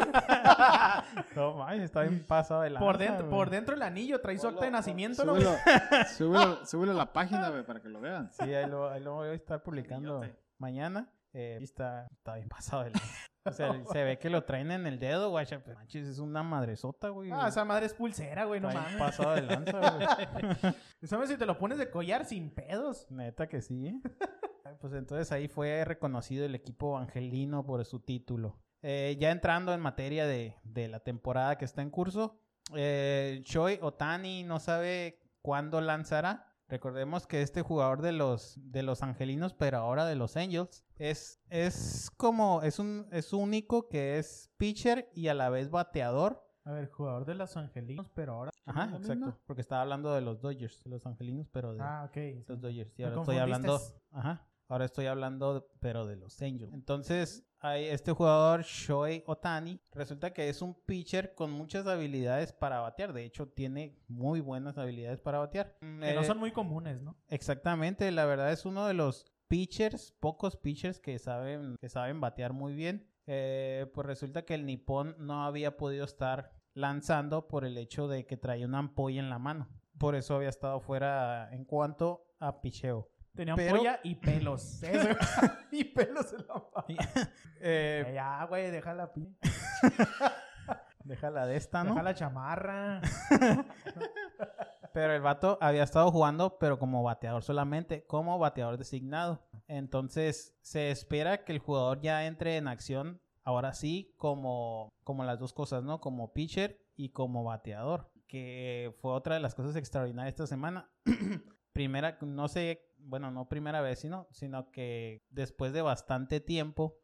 [SPEAKER 2] No mames, está bien pasado de
[SPEAKER 1] Por dentro,
[SPEAKER 2] güey.
[SPEAKER 1] por dentro el anillo trae su acta de nacimiento, ¿no?
[SPEAKER 3] Súbelo, súbelo, súbelo a la página, güey, para que lo vean.
[SPEAKER 2] Sí, ahí lo, ahí lo voy a estar publicando mañana. Eh, está, está bien pasado de lanza. O sea, se ve que lo traen en el dedo, güey. Pero manches, es una madresota, güey.
[SPEAKER 1] Ah, esa madre es pulsera, güey, no mames.
[SPEAKER 2] pasado de lanza, güey.
[SPEAKER 1] ¿Sabes si te lo pones de collar sin pedos?
[SPEAKER 2] Neta que sí. ¿eh? Pues entonces ahí fue reconocido el equipo angelino por su título. Eh, ya entrando en materia de, de la temporada que está en curso, eh, Choi Otani no sabe cuándo lanzará. Recordemos que este jugador de los, de los angelinos, pero ahora de los Angels, es, es como, es un es único que es pitcher y a la vez bateador.
[SPEAKER 1] A ver, jugador de los angelinos, pero ahora...
[SPEAKER 2] Ajá,
[SPEAKER 3] ¿Lo
[SPEAKER 2] exacto.
[SPEAKER 3] mismo?
[SPEAKER 2] Porque estaba hablando de los Dodgers, de los angelinos, pero de,
[SPEAKER 1] Ah, ok. sí.
[SPEAKER 2] los Dodgers. Y ahora estoy hablando. Ajá. Ahora estoy hablando, pero de los Angels. Entonces, hay este jugador, Shohei Otani, resulta que es un pitcher con muchas habilidades para batear. De hecho, tiene muy buenas habilidades para batear.
[SPEAKER 1] Que no
[SPEAKER 2] Eh,
[SPEAKER 1] son muy comunes, ¿no?
[SPEAKER 2] Exactamente, la verdad es uno de los pitchers, pocos pitchers que saben, que saben batear muy bien. Eh, pues resulta que el nipón no había podido estar lanzando por el hecho de que traía una ampolla en la mano. Por eso había estado fuera en cuanto a picheo.
[SPEAKER 1] Tenía
[SPEAKER 2] pero-
[SPEAKER 1] ampolla y pelos. Eso. y pelos en la mano.
[SPEAKER 2] Eh,
[SPEAKER 1] Ya, güey, déjala,
[SPEAKER 2] déjala de esta, ¿no?
[SPEAKER 1] deja la chamarra.
[SPEAKER 2] Pero el vato había estado jugando, pero como bateador solamente, como bateador designado. Entonces se espera que el jugador ya entre en acción, ahora sí, como, como las dos cosas, ¿no? Como pitcher y como bateador. Que fue otra de las cosas extraordinarias esta semana. primera, no sé, bueno, no primera vez, sino, sino que después de bastante tiempo,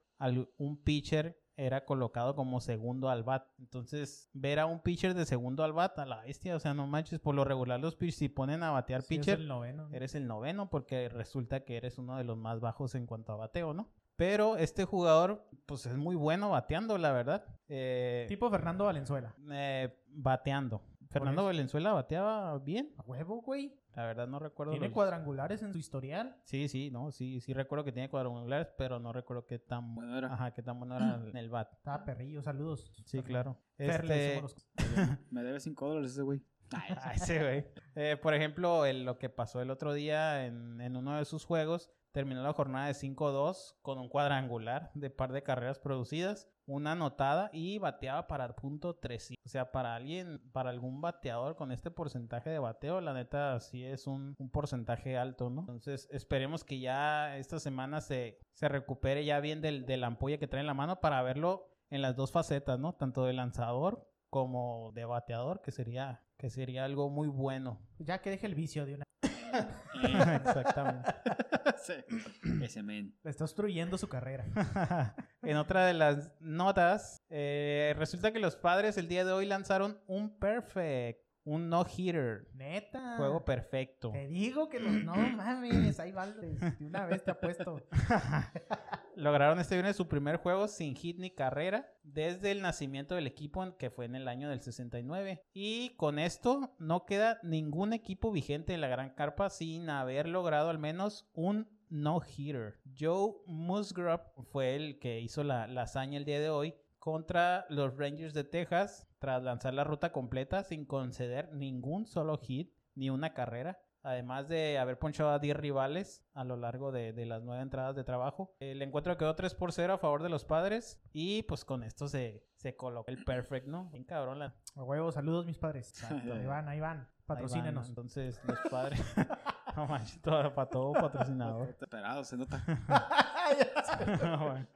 [SPEAKER 2] un pitcher era colocado como segundo al bat. Entonces, ver a un pitcher de segundo al bat, a la bestia, o sea, no manches, por lo regular los pitchers si ponen a batear
[SPEAKER 1] Sí,
[SPEAKER 2] pitcher,
[SPEAKER 1] el noveno. ¿no?
[SPEAKER 2] eres el noveno porque resulta que eres uno de los más bajos en cuanto a bateo, ¿no? Pero este jugador, pues es muy bueno bateando, la verdad. Eh,
[SPEAKER 1] Tipo Fernando Valenzuela.
[SPEAKER 2] eh, bateando. Fernando. Valenzuela bateaba bien.
[SPEAKER 1] A huevo, güey.
[SPEAKER 2] La verdad no recuerdo.
[SPEAKER 1] Tiene
[SPEAKER 2] los-
[SPEAKER 1] cuadrangulares en su historial.
[SPEAKER 2] Sí, sí, no, sí, sí recuerdo que tiene cuadrangulares, pero no recuerdo qué tan
[SPEAKER 3] Bueno, era.
[SPEAKER 2] Ajá, qué tan bueno era en el bat.
[SPEAKER 1] Estaba perrillo, saludos.
[SPEAKER 2] Sí, claro.
[SPEAKER 1] Fer, le
[SPEAKER 2] Este,
[SPEAKER 3] Me debe 5 dólares ese güey.
[SPEAKER 2] Ah, ese güey. Eh, por ejemplo, el- lo que pasó el otro día en, en uno de sus juegos, terminó la jornada de 5-2 con un cuadrangular de par de carreras producidas, una anotada y bateaba para punto 3. O sea, para alguien, para algún bateador con este porcentaje de bateo, la neta sí es un, un porcentaje alto, ¿no? Entonces, esperemos que ya esta semana se, se recupere ya bien del, de la ampolla que trae en la mano para verlo en las dos facetas, ¿no? Tanto de lanzador como de bateador, que sería, que sería algo muy bueno.
[SPEAKER 1] Ya que deje el vicio de una.
[SPEAKER 2] Exactamente.
[SPEAKER 3] Sí. Ese men.
[SPEAKER 1] Le está obstruyendo su carrera.
[SPEAKER 2] en otra de las notas, eh, resulta que los padres el día de hoy lanzaron un perfect, un no-hitter,
[SPEAKER 1] Neta.
[SPEAKER 2] juego perfecto.
[SPEAKER 1] Te digo que los. No mames, ahí vale. De una vez te apuesto.
[SPEAKER 2] Lograron este viernes su primer juego sin hit ni carrera desde el nacimiento del equipo que fue en el año del 69. Y con esto no queda ningún equipo vigente en la Gran Carpa sin haber logrado al menos un no-hitter. Joe Musgrove fue el que hizo la, la hazaña el día de hoy contra los Rangers de Texas tras lanzar la ruta completa sin conceder ningún solo hit ni una carrera. Además de haber ponchado a 10 rivales a lo largo de, de las nueve entradas de trabajo. El encuentro quedó 3 por 0 a favor de los padres. Y pues con esto se, se colocó el perfect, ¿no? Bien cabrón. la-
[SPEAKER 1] A huevo, saludos, mis padres. Ahí van, ahí van.
[SPEAKER 2] ahí
[SPEAKER 1] Patrocínenos.
[SPEAKER 2] van, Entonces los padres... no manches, todo, para todo patrocinador.
[SPEAKER 3] Esperado, se nota.
[SPEAKER 2] Bueno.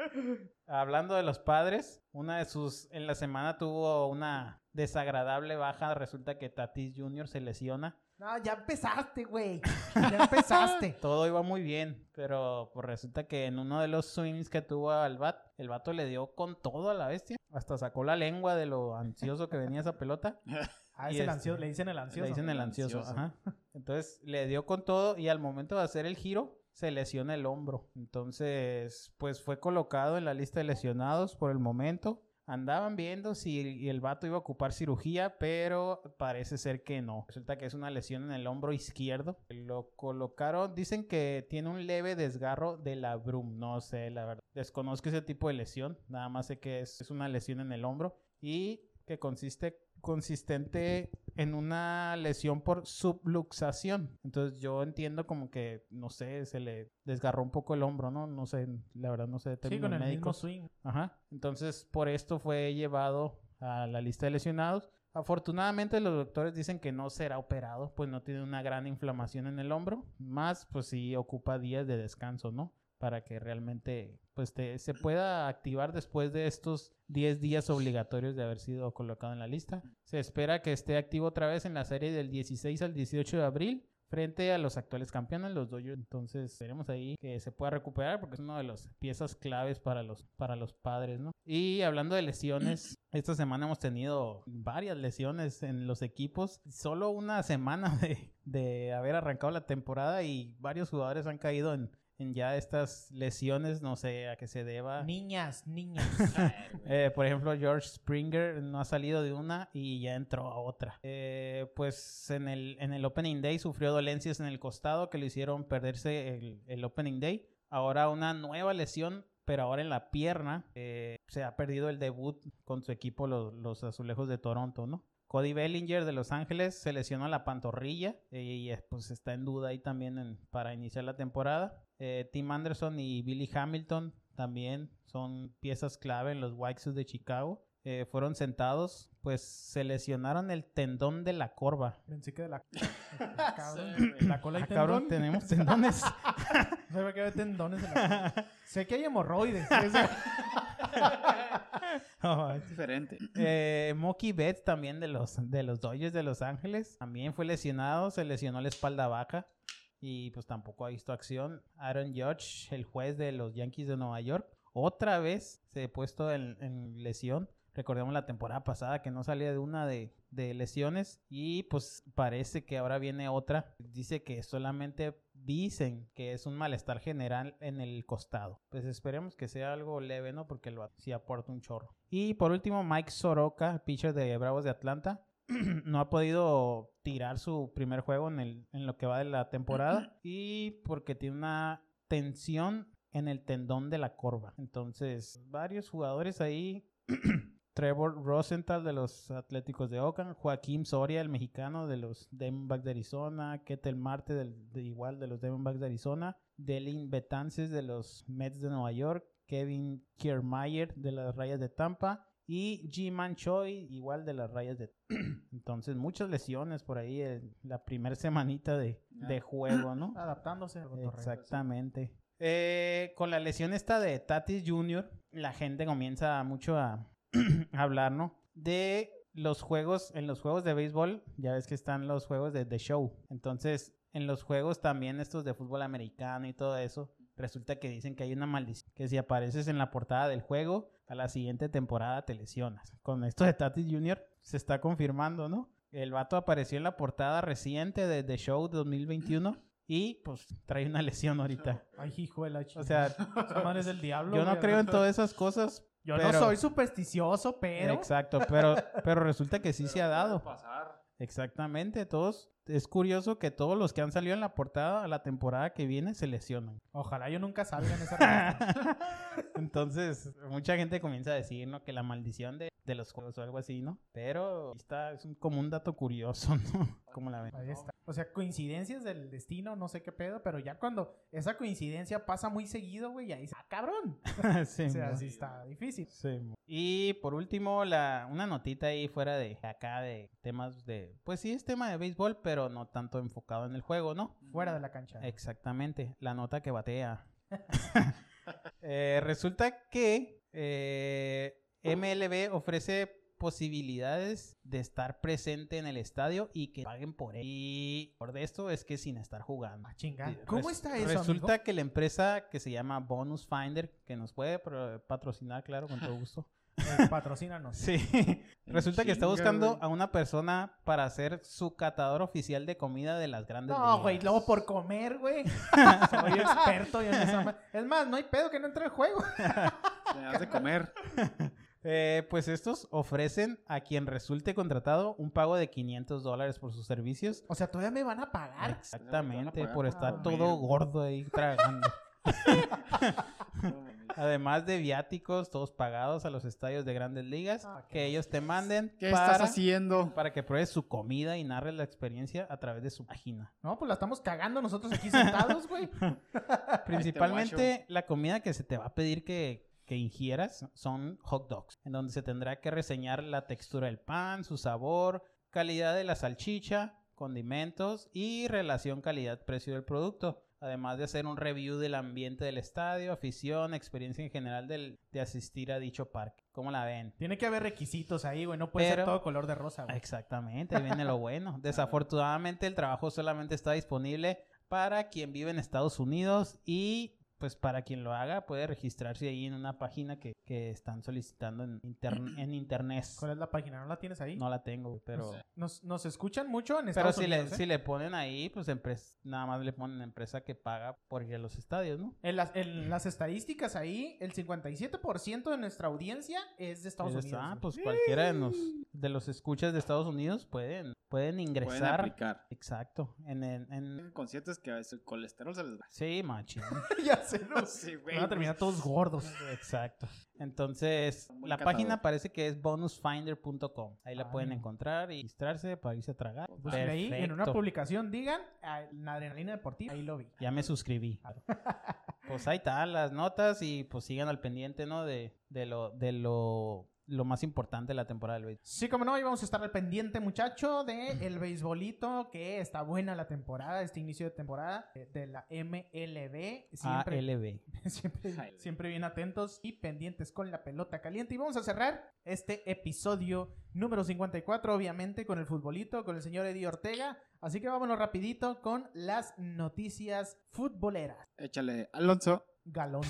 [SPEAKER 2] Hablando de los padres, una de sus en la semana tuvo una desagradable baja. Resulta que Tatis Jr. se lesiona.
[SPEAKER 1] No, ya empezaste, güey. Ya empezaste.
[SPEAKER 2] Todo iba muy bien, pero pues resulta que en uno de los swings que tuvo al bat, el vato le dio con todo a la bestia. Hasta sacó la lengua de lo ansioso que venía esa pelota.
[SPEAKER 1] Ah,
[SPEAKER 2] Y
[SPEAKER 1] es el
[SPEAKER 2] este-
[SPEAKER 1] ansioso. Le dicen el ansioso.
[SPEAKER 2] Le dicen el
[SPEAKER 3] El
[SPEAKER 2] ansioso,
[SPEAKER 3] ansioso.
[SPEAKER 2] ajá. Entonces le dio con todo y al momento de hacer el giro se lesiona el hombro. Entonces, pues fue colocado en la lista de lesionados por el momento. Andaban viendo si el vato iba a ocupar cirugía, pero parece ser que no. Resulta que es una lesión en el hombro izquierdo. Lo colocaron, dicen que tiene un leve desgarro de la brum. No sé, la verdad. Desconozco ese tipo de lesión. Nada más sé que es, es una lesión en el hombro y que consiste consistente en una lesión por subluxación. Entonces yo entiendo como que, no sé, se le desgarró un poco el hombro, ¿no? No sé, la verdad no sé
[SPEAKER 1] Sí, con el mismo
[SPEAKER 2] médicos.
[SPEAKER 1] swing.
[SPEAKER 2] Ajá. Entonces, por esto fue llevado a la lista de lesionados. Afortunadamente los doctores dicen que no será operado, pues no tiene una gran inflamación en el hombro, más pues sí ocupa días de descanso, ¿no? Para que realmente pues se pueda activar después de estos 10 días obligatorios de haber sido colocado en la lista. Se espera que esté activo otra vez en la serie del 16 al 18 de abril frente a los actuales campeones, los Dodgers. Entonces, veremos ahí que se pueda recuperar porque es una de las piezas claves para los, para los padres, ¿no? Y hablando de lesiones, esta semana hemos tenido varias lesiones en los equipos. Solo una semana de, de haber arrancado la temporada y varios jugadores han caído en, en ya estas lesiones, no sé a qué se deba.
[SPEAKER 1] Niñas, niñas.
[SPEAKER 2] Eh, por ejemplo, George Springer no ha salido de una y ya entró a otra. Eh, pues en el, en el Opening Day sufrió dolencias en el costado que le hicieron perderse el, el Opening Day. Ahora una nueva lesión, pero ahora en la pierna. Eh, se ha perdido el debut con su equipo, los, los Azulejos de Toronto, ¿no? Cody Bellinger de Los Ángeles se lesionó la pantorrilla eh, y eh, pues está en duda ahí también en- para iniciar la temporada. Eh, Tim Anderson y Billy Hamilton también son piezas clave en los White Sox de Chicago. Eh, fueron sentados, pues se lesionaron el tendón de la corva.
[SPEAKER 1] Pensé que de la. Cabrón.
[SPEAKER 3] Sí,
[SPEAKER 1] la cola y
[SPEAKER 2] Ah, cabrón,
[SPEAKER 1] tendón.
[SPEAKER 2] tenemos tendones.
[SPEAKER 1] Hay tendones en la cola. Sé que hay hemorroides.
[SPEAKER 2] Oh,
[SPEAKER 3] Es diferente.
[SPEAKER 2] Eh, Mookie Betts también de los, de los Dodgers de Los Ángeles. También fue lesionado, se lesionó la espalda baja. Y pues tampoco ha visto acción. Aaron Judge, el juez de los Yankees de Nueva York, otra vez se ha puesto en, lesión. Recordemos la temporada pasada que no salía de una de, de lesiones. Y pues parece que ahora viene otra. Dice que solamente dicen que es un malestar general en el costado. Pues esperemos que sea algo leve, ¿no? Porque lo sí aporta un chorro. Y por último, Mike Soroka, pitcher de Bravos de Atlanta. no ha podido tirar su primer juego en, el, en lo que va de la temporada y porque tiene una tensión en el tendón de la corva. Entonces, varios jugadores ahí. Trevor Rosenthal de los Atléticos de Oakland, Joaquín Soria, el mexicano de los Diamondbacks de Arizona, Ketel Marte del, de igual de los Diamondbacks de Arizona, Delin Betances de los Mets de Nueva York, Kevin Kiermaier de las Rayas de Tampa y G-Man Choi igual de las Rayas de Entonces muchas lesiones por ahí en la primera semanita de, de juego, ¿no?
[SPEAKER 1] Adaptándose al.
[SPEAKER 2] Exactamente. Eh, con la lesión esta de Tatis Jr., la gente comienza mucho a hablar, ¿no? De los juegos, en los juegos de béisbol, ya ves que están los juegos de The Show. Entonces, en los juegos también estos de fútbol americano y todo eso, resulta que dicen que hay una maldición, que si apareces en la portada del juego, a la siguiente temporada te lesionas. Con esto de Tatis Jr. se está confirmando, ¿no? El vato apareció en la portada reciente de The Show 2021 y pues trae una lesión ahorita.
[SPEAKER 1] Ay, hijo de la
[SPEAKER 2] O
[SPEAKER 1] chingada.
[SPEAKER 2] sea,
[SPEAKER 1] madre es del diablo.
[SPEAKER 2] yo no
[SPEAKER 1] güey.
[SPEAKER 2] creo en todas esas cosas.
[SPEAKER 1] Yo
[SPEAKER 2] pero-
[SPEAKER 1] no soy supersticioso, pero.
[SPEAKER 2] Exacto, pero, pero resulta que sí se ha dado.
[SPEAKER 3] Puede pasar.
[SPEAKER 2] Exactamente, todos. Es curioso que todos los que han salido en la portada a la temporada que viene se lesionan.
[SPEAKER 1] Ojalá yo nunca salga en esa.
[SPEAKER 2] Entonces, mucha gente comienza a decir, ¿no? Que la maldición de, de los juegos o algo así, ¿no? Pero está, es un- como un dato curioso, ¿no? ¿Cómo la ven?
[SPEAKER 1] Ahí está. O sea, coincidencias del destino, no sé qué pedo, pero ya cuando esa coincidencia pasa muy seguido, güey, ahí dice, ah, cabrón.
[SPEAKER 2] Sí,
[SPEAKER 1] o sea,
[SPEAKER 2] mo.
[SPEAKER 1] sí está difícil.
[SPEAKER 2] Sí. Y por último, la, una notita ahí fuera de acá de temas de... Pues sí, es tema de béisbol, pero no tanto enfocado en el juego, ¿no?
[SPEAKER 1] Fuera de la cancha.
[SPEAKER 2] Exactamente, la nota que batea. Eh, resulta que eh, MLB ofrece posibilidades de estar presente en el estadio y que paguen por él. Y por de esto es que sin estar jugando.
[SPEAKER 1] Ah, chinga. ¿Cómo está eso,
[SPEAKER 2] Resulta
[SPEAKER 1] amigo?
[SPEAKER 2] que la empresa que se llama Bonus Finder, que nos puede patrocinar, claro, con todo gusto.
[SPEAKER 1] Eh, patrocínanos.
[SPEAKER 2] Sí. Resulta que está buscando a una persona para ser su catador oficial de comida de las grandes
[SPEAKER 1] No, güey, luego por comer, güey. Soy experto en esa Es más, no hay pedo que no entre el juego.
[SPEAKER 3] Te das de comer.
[SPEAKER 2] Eh, pues estos ofrecen a quien resulte contratado un pago de 500 dólares por sus servicios.
[SPEAKER 1] O sea, todavía me van a pagar.
[SPEAKER 2] Exactamente,
[SPEAKER 3] pagar
[SPEAKER 2] por
[SPEAKER 3] por
[SPEAKER 2] estar
[SPEAKER 1] comer.
[SPEAKER 2] todo gordo ahí tragando. Además de viáticos, todos pagados a los estadios de grandes ligas,
[SPEAKER 1] Ah,
[SPEAKER 2] que ellos te manden
[SPEAKER 3] ¿Qué
[SPEAKER 2] para,
[SPEAKER 3] estás haciendo?
[SPEAKER 2] para que pruebes su comida y narres la experiencia a través de su página.
[SPEAKER 1] No, pues la estamos cagando nosotros aquí sentados, güey.
[SPEAKER 2] Principalmente la comida que se te va a pedir que, que ingieras son hot dogs, en donde se tendrá que reseñar la textura del pan, su sabor, calidad de la salchicha, condimentos y relación calidad-precio del producto. Además de hacer un review del ambiente del estadio, afición, experiencia en general del- de asistir a dicho parque. ¿Cómo la ven?
[SPEAKER 1] Tiene que haber requisitos ahí, güey. No puede ser todo color de rosa, güey.
[SPEAKER 2] Exactamente, ahí viene lo bueno. Desafortunadamente el trabajo solamente está disponible para quien vive en Estados Unidos y pues para quien lo haga puede registrarse ahí en una página que, que están solicitando en, intern- en internet.
[SPEAKER 1] ¿Cuál es la página? ¿No la tienes ahí?
[SPEAKER 2] No la tengo, pero...
[SPEAKER 1] Nos, nos escuchan mucho en
[SPEAKER 2] Pero
[SPEAKER 1] Estados
[SPEAKER 2] si le,
[SPEAKER 1] Unidos, ¿eh?
[SPEAKER 2] si le ponen ahí, pues empres- nada más le ponen empresa que paga por ir a los estadios, ¿no?
[SPEAKER 1] En las, en las estadísticas ahí, el 57% de nuestra audiencia es de Estados
[SPEAKER 2] Pues,
[SPEAKER 1] Unidos.
[SPEAKER 2] ah, pues cualquiera de los, de los escuchas de Estados Unidos pueden, pueden
[SPEAKER 3] Pueden
[SPEAKER 2] ingresar.
[SPEAKER 3] aplicar.
[SPEAKER 2] Exacto. En, en, en-
[SPEAKER 3] conscientes que el colesterol se les va.
[SPEAKER 2] Sí, machín.
[SPEAKER 1] ya ¿no?
[SPEAKER 3] Sí, güey.
[SPEAKER 1] Van a terminar todos gordos.
[SPEAKER 2] Exacto. Entonces, la
[SPEAKER 3] catador.
[SPEAKER 2] página parece que es bonusfinder.com. Ahí la
[SPEAKER 1] Ah.
[SPEAKER 2] pueden encontrar y registrarse para irse a tragar.
[SPEAKER 1] Pues ahí en una publicación digan ah, la adrenalina deportiva, ahí lo vi.
[SPEAKER 2] Ya me suscribí. pues ahí están las notas y pues sigan al pendiente, ¿no? De, de lo, de lo, lo más importante de la temporada del béisbol.
[SPEAKER 1] Sí, como no, y vamos a estar al pendiente, muchacho, de el beisbolito, que está buena la temporada, este inicio de temporada eh, de la MLB. Siempre,
[SPEAKER 2] ALB.
[SPEAKER 1] siempre, siempre bien atentos y pendientes con la pelota caliente. Y vamos a cerrar este episodio número 54, obviamente, con el futbolito, con el señor Eddie Ortega. Así que vámonos rapidito con las noticias futboleras.
[SPEAKER 3] Échale, Alonso.
[SPEAKER 1] Galón.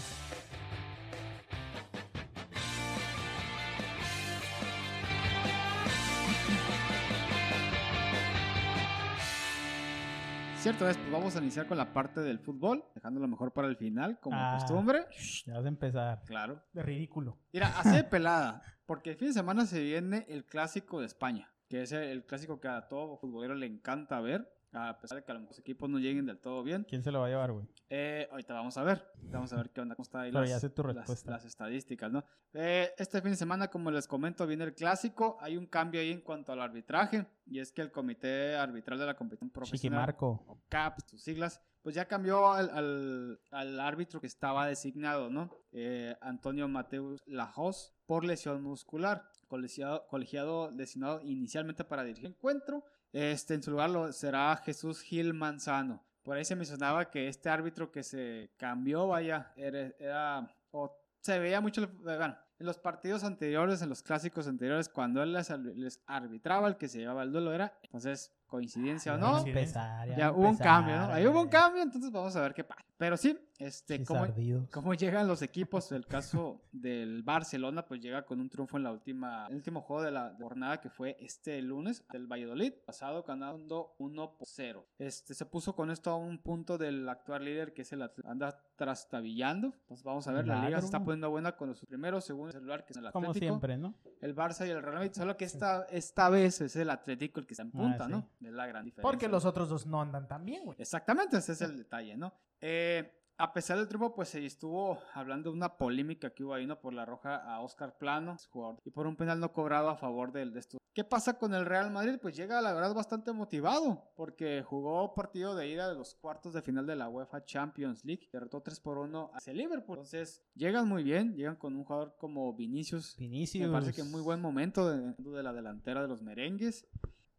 [SPEAKER 3] Cierto es, pues vamos a iniciar con la parte del fútbol, dejándolo mejor para el final, como de
[SPEAKER 2] Ah.
[SPEAKER 3] costumbre.
[SPEAKER 2] Ya vas a empezar.
[SPEAKER 3] Claro.
[SPEAKER 1] De ridículo.
[SPEAKER 3] Mira, así de pelada, porque el fin de semana se viene el clásico de España. que es el clásico que a todo futbolero le encanta ver, a pesar de que a los equipos no lleguen del todo bien.
[SPEAKER 2] ¿Quién se lo va a llevar, güey?
[SPEAKER 3] Eh, ahorita vamos a ver, vamos a ver qué onda, cómo está ahí
[SPEAKER 2] Pero
[SPEAKER 3] las,
[SPEAKER 2] ya sé tu
[SPEAKER 3] las- las estadísticas, ¿no? Eh, este fin de semana, como les comento, viene el clásico, hay un cambio ahí en cuanto al arbitraje, y es que el comité arbitral de la competición profesional
[SPEAKER 2] Chiquimarco.
[SPEAKER 3] o CAP, sus siglas, pues ya cambió al, al- al árbitro que estaba designado, ¿no? Eh, Antonio Mateus Lajos por lesión muscular, colegiado, colegiado designado inicialmente para dirigir el encuentro. Este, en su lugar lo, será Jesús Gil Manzano. Por ahí se mencionaba que este árbitro que se cambió, vaya, era, o se veía mucho, bueno, en los partidos anteriores, en los clásicos anteriores, cuando él les, les arbitraba, el que se llevaba el duelo era, entonces, coincidencia o no,
[SPEAKER 2] empezar,
[SPEAKER 3] ya hubo un cambio, ¿no? Ahí hubo un cambio, entonces vamos a ver qué pasa. Pero sí, este, cómo, cómo llegan los equipos. El caso del Barcelona, pues llega con un triunfo en la última, el último juego de la jornada que fue este lunes del Valladolid, pasado ganando 1 por 0. Este, se puso con esto a un punto del actual líder que es el Atl- anda trastabillando. Entonces vamos a ver, la liga se está poniendo buena con los primeros, segundo celular que es el Atlético
[SPEAKER 2] Como siempre, ¿no?
[SPEAKER 3] el Barça y el Real Madrid, solo que esta, esta vez es el Atlético el que está en
[SPEAKER 2] Ah,
[SPEAKER 3] punta,
[SPEAKER 2] sí.
[SPEAKER 3] ¿no? Es la gran diferencia.
[SPEAKER 1] Porque los otros dos no andan tan bien, güey.
[SPEAKER 3] Exactamente, ese es el detalle, ¿no? Eh, a pesar del triunfo, pues se estuvo hablando de una polémica que hubo ahí, ¿no? Por la roja a Oscar Plano, jugador, y por un penal no cobrado a favor del de esto. ¿Qué pasa con el Real Madrid? Pues llega, la verdad, bastante motivado, porque jugó partido de ida de los cuartos de final de la UEFA Champions League, derrotó 3 por 1 hacia Liverpool. Entonces, llegan muy bien, llegan con un jugador como Vinicius,
[SPEAKER 2] Vinicius.
[SPEAKER 3] me parece que muy buen momento de, de la delantera de los merengues.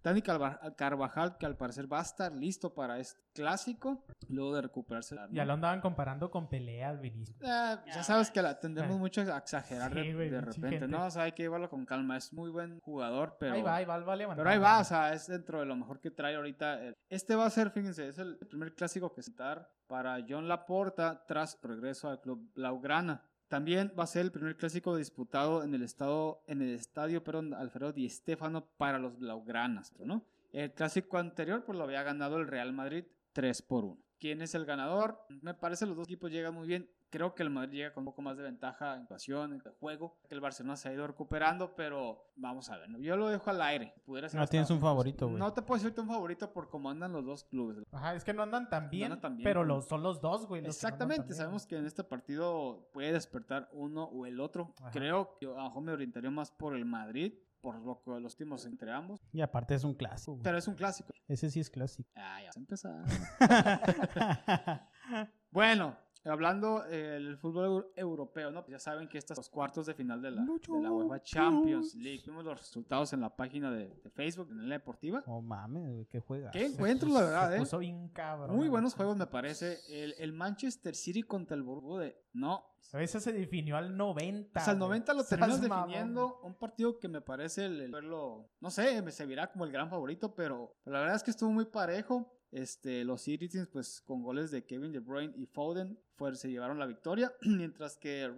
[SPEAKER 3] Dani Carvajal, que al parecer va a estar listo para este clásico, luego de recuperarse. ¿no?
[SPEAKER 1] Ya lo andaban comparando con peleas, Vinicius.
[SPEAKER 3] Eh, ya sabes que la tendemos
[SPEAKER 1] Ah.
[SPEAKER 3] mucho a exagerar de, repente,
[SPEAKER 1] gente.
[SPEAKER 3] ¿no? O sea, hay que llevarlo con calma. Es muy buen jugador, pero...
[SPEAKER 1] ahí va, ahí va, va levantando.
[SPEAKER 3] Pero ahí va, o sea, es dentro de lo mejor que trae ahorita. eh. Este va a ser, fíjense, es el primer clásico que se dar para John Laporta tras regreso al club Blaugrana. También va a ser el primer clásico disputado en el estado, en el estadio, perdón, Alfredo Di Stéfano para los Blaugranas, ¿no? El clásico anterior, pues lo había ganado el Real Madrid 3 por 1. ¿Quién es el ganador? Me parece los dos equipos llegan muy bien. Creo que el Madrid llega con un poco más de ventaja en pasión, en juego. Que el Barcelona se ha ido recuperando, pero vamos a ver. ¿no? Yo lo dejo al aire. Pudiera ser
[SPEAKER 2] No tienes un favorito, güey.
[SPEAKER 3] No te puedo decirte un favorito por cómo andan los dos clubes.
[SPEAKER 1] Ajá, es que no andan tan bien,
[SPEAKER 3] andan tan bien
[SPEAKER 1] pero los, son los dos, güey. los no
[SPEAKER 3] Exactamente,
[SPEAKER 1] bien.
[SPEAKER 3] sabemos que en este partido puede despertar uno o el otro.
[SPEAKER 1] Ajá.
[SPEAKER 3] Creo que a lo mejor me orientaría más por el Madrid, por lo que los últimos entre ambos.
[SPEAKER 2] Y aparte es un clásico. güey.
[SPEAKER 3] Pero es un clásico.
[SPEAKER 2] Ese sí es clásico.
[SPEAKER 3] Ah, ya vas a empezar. Bueno, hablando eh, del fútbol eu- europeo, ¿no? Pues ya saben que estos los cuartos de final de la, de la UEFA Champions League. Vimos los resultados en la página de, de Facebook, en la deportiva.
[SPEAKER 2] oh mames, qué juega.
[SPEAKER 3] ¿Qué encuentros, la verdad,
[SPEAKER 1] Se
[SPEAKER 3] eh?
[SPEAKER 1] puso bien cabrón.
[SPEAKER 3] Muy buenos juegos, me parece. El, el Manchester City contra el Borussia de... No,
[SPEAKER 1] A veces se definió al 90.
[SPEAKER 3] O sea,
[SPEAKER 1] güey.
[SPEAKER 3] 90 lo terminas definiendo un partido que me parece el, el verlo, no sé, me servirá como el gran favorito, pero, pero la verdad es que estuvo muy parejo. Este, los Citizens, pues con goles de Kevin De Bruyne y Foden, fue, se llevaron la victoria, mientras que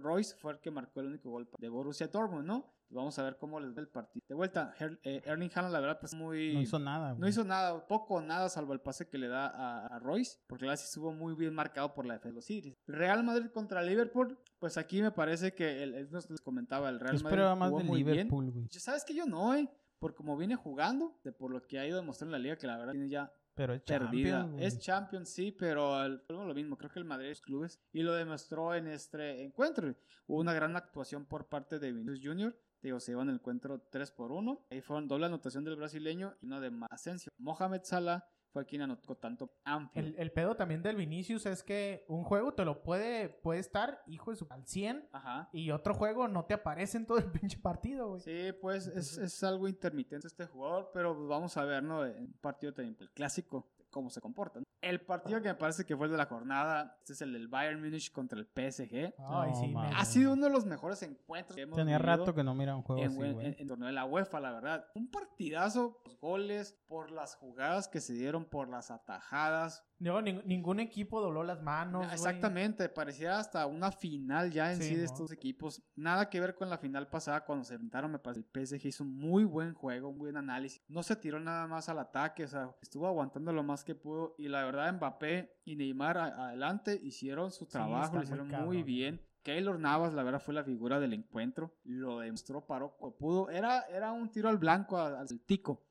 [SPEAKER 3] Royce fue el que marcó el único gol de Borussia Dortmund, ¿no? Vamos a ver cómo les va el partido. De vuelta, Her- eh, Erling Haaland, la verdad, pues muy...
[SPEAKER 2] No hizo nada, güey.
[SPEAKER 3] No hizo nada, poco o nada, salvo el pase que le da a, a Royce, porque la sí estuvo muy bien marcado por la defensa de los Citizens. Real Madrid contra Liverpool, pues aquí me parece que, el, el- nos les comentaba, el
[SPEAKER 2] Yo
[SPEAKER 3] Real Madrid
[SPEAKER 2] esperaba más
[SPEAKER 3] jugó
[SPEAKER 2] de
[SPEAKER 3] muy bien.
[SPEAKER 2] Liverpool, güey.
[SPEAKER 3] Ya sabes que yo no, eh, por como viene jugando, de por lo que ha ido demostrando en la liga, que la verdad tiene ya
[SPEAKER 2] Pero es
[SPEAKER 3] perdida.
[SPEAKER 2] Champions,
[SPEAKER 3] es Champions, sí, pero el, lo mismo. Creo que el Madrid es clubes y lo demostró en este encuentro. Hubo una gran actuación por parte de Vinicius Junior. Digo, se llevan el encuentro 3 por 1. Ahí fueron doble anotación del brasileño y una de Asensio. Mohamed Salah fue quien anotó tanto Anfield.
[SPEAKER 1] El, el pedo también del Vinicius es que un juego te lo puede, puede estar, hijo de su, al 100,
[SPEAKER 3] Ajá.
[SPEAKER 1] y otro juego no te aparece en todo el pinche partido, güey.
[SPEAKER 3] Sí, pues es, es algo intermitente este jugador, pero pues vamos a ver, ¿no? En un partido también, el clásico, cómo se comporta. ¿no? El partido que me parece que fue el de la jornada, este es el del Bayern Munich contra el PSG.
[SPEAKER 1] Ay, sí,
[SPEAKER 3] Ha sido uno de los mejores encuentros que hemos
[SPEAKER 2] Tenía rato que no mira un juego
[SPEAKER 3] en,
[SPEAKER 2] así,
[SPEAKER 3] en-
[SPEAKER 2] güey.
[SPEAKER 3] en torneo de la UEFA, la verdad. Un partidazo, los goles, por las jugadas que se dieron, por las atajadas.
[SPEAKER 1] No, ning- ningún equipo dobló las manos. güey.
[SPEAKER 3] Exactamente, parecía hasta una final ya en sí,
[SPEAKER 1] Sí,
[SPEAKER 3] de
[SPEAKER 1] ¿no?
[SPEAKER 3] estos equipos. Nada que ver con la final pasada cuando se enfrentaron, me parece. El PSG hizo un muy buen juego, un buen análisis. No se tiró nada más al ataque, o sea, estuvo aguantando lo más que pudo. Y la verdad, Mbappé y Neymar adelante hicieron su trabajo, lo hicieron muy
[SPEAKER 1] cabrón.
[SPEAKER 3] bien. Keylor Navas, la verdad, fue la figura del encuentro. Lo demostró, paró pudo. Era, era un tiro al blanco, al, al tico.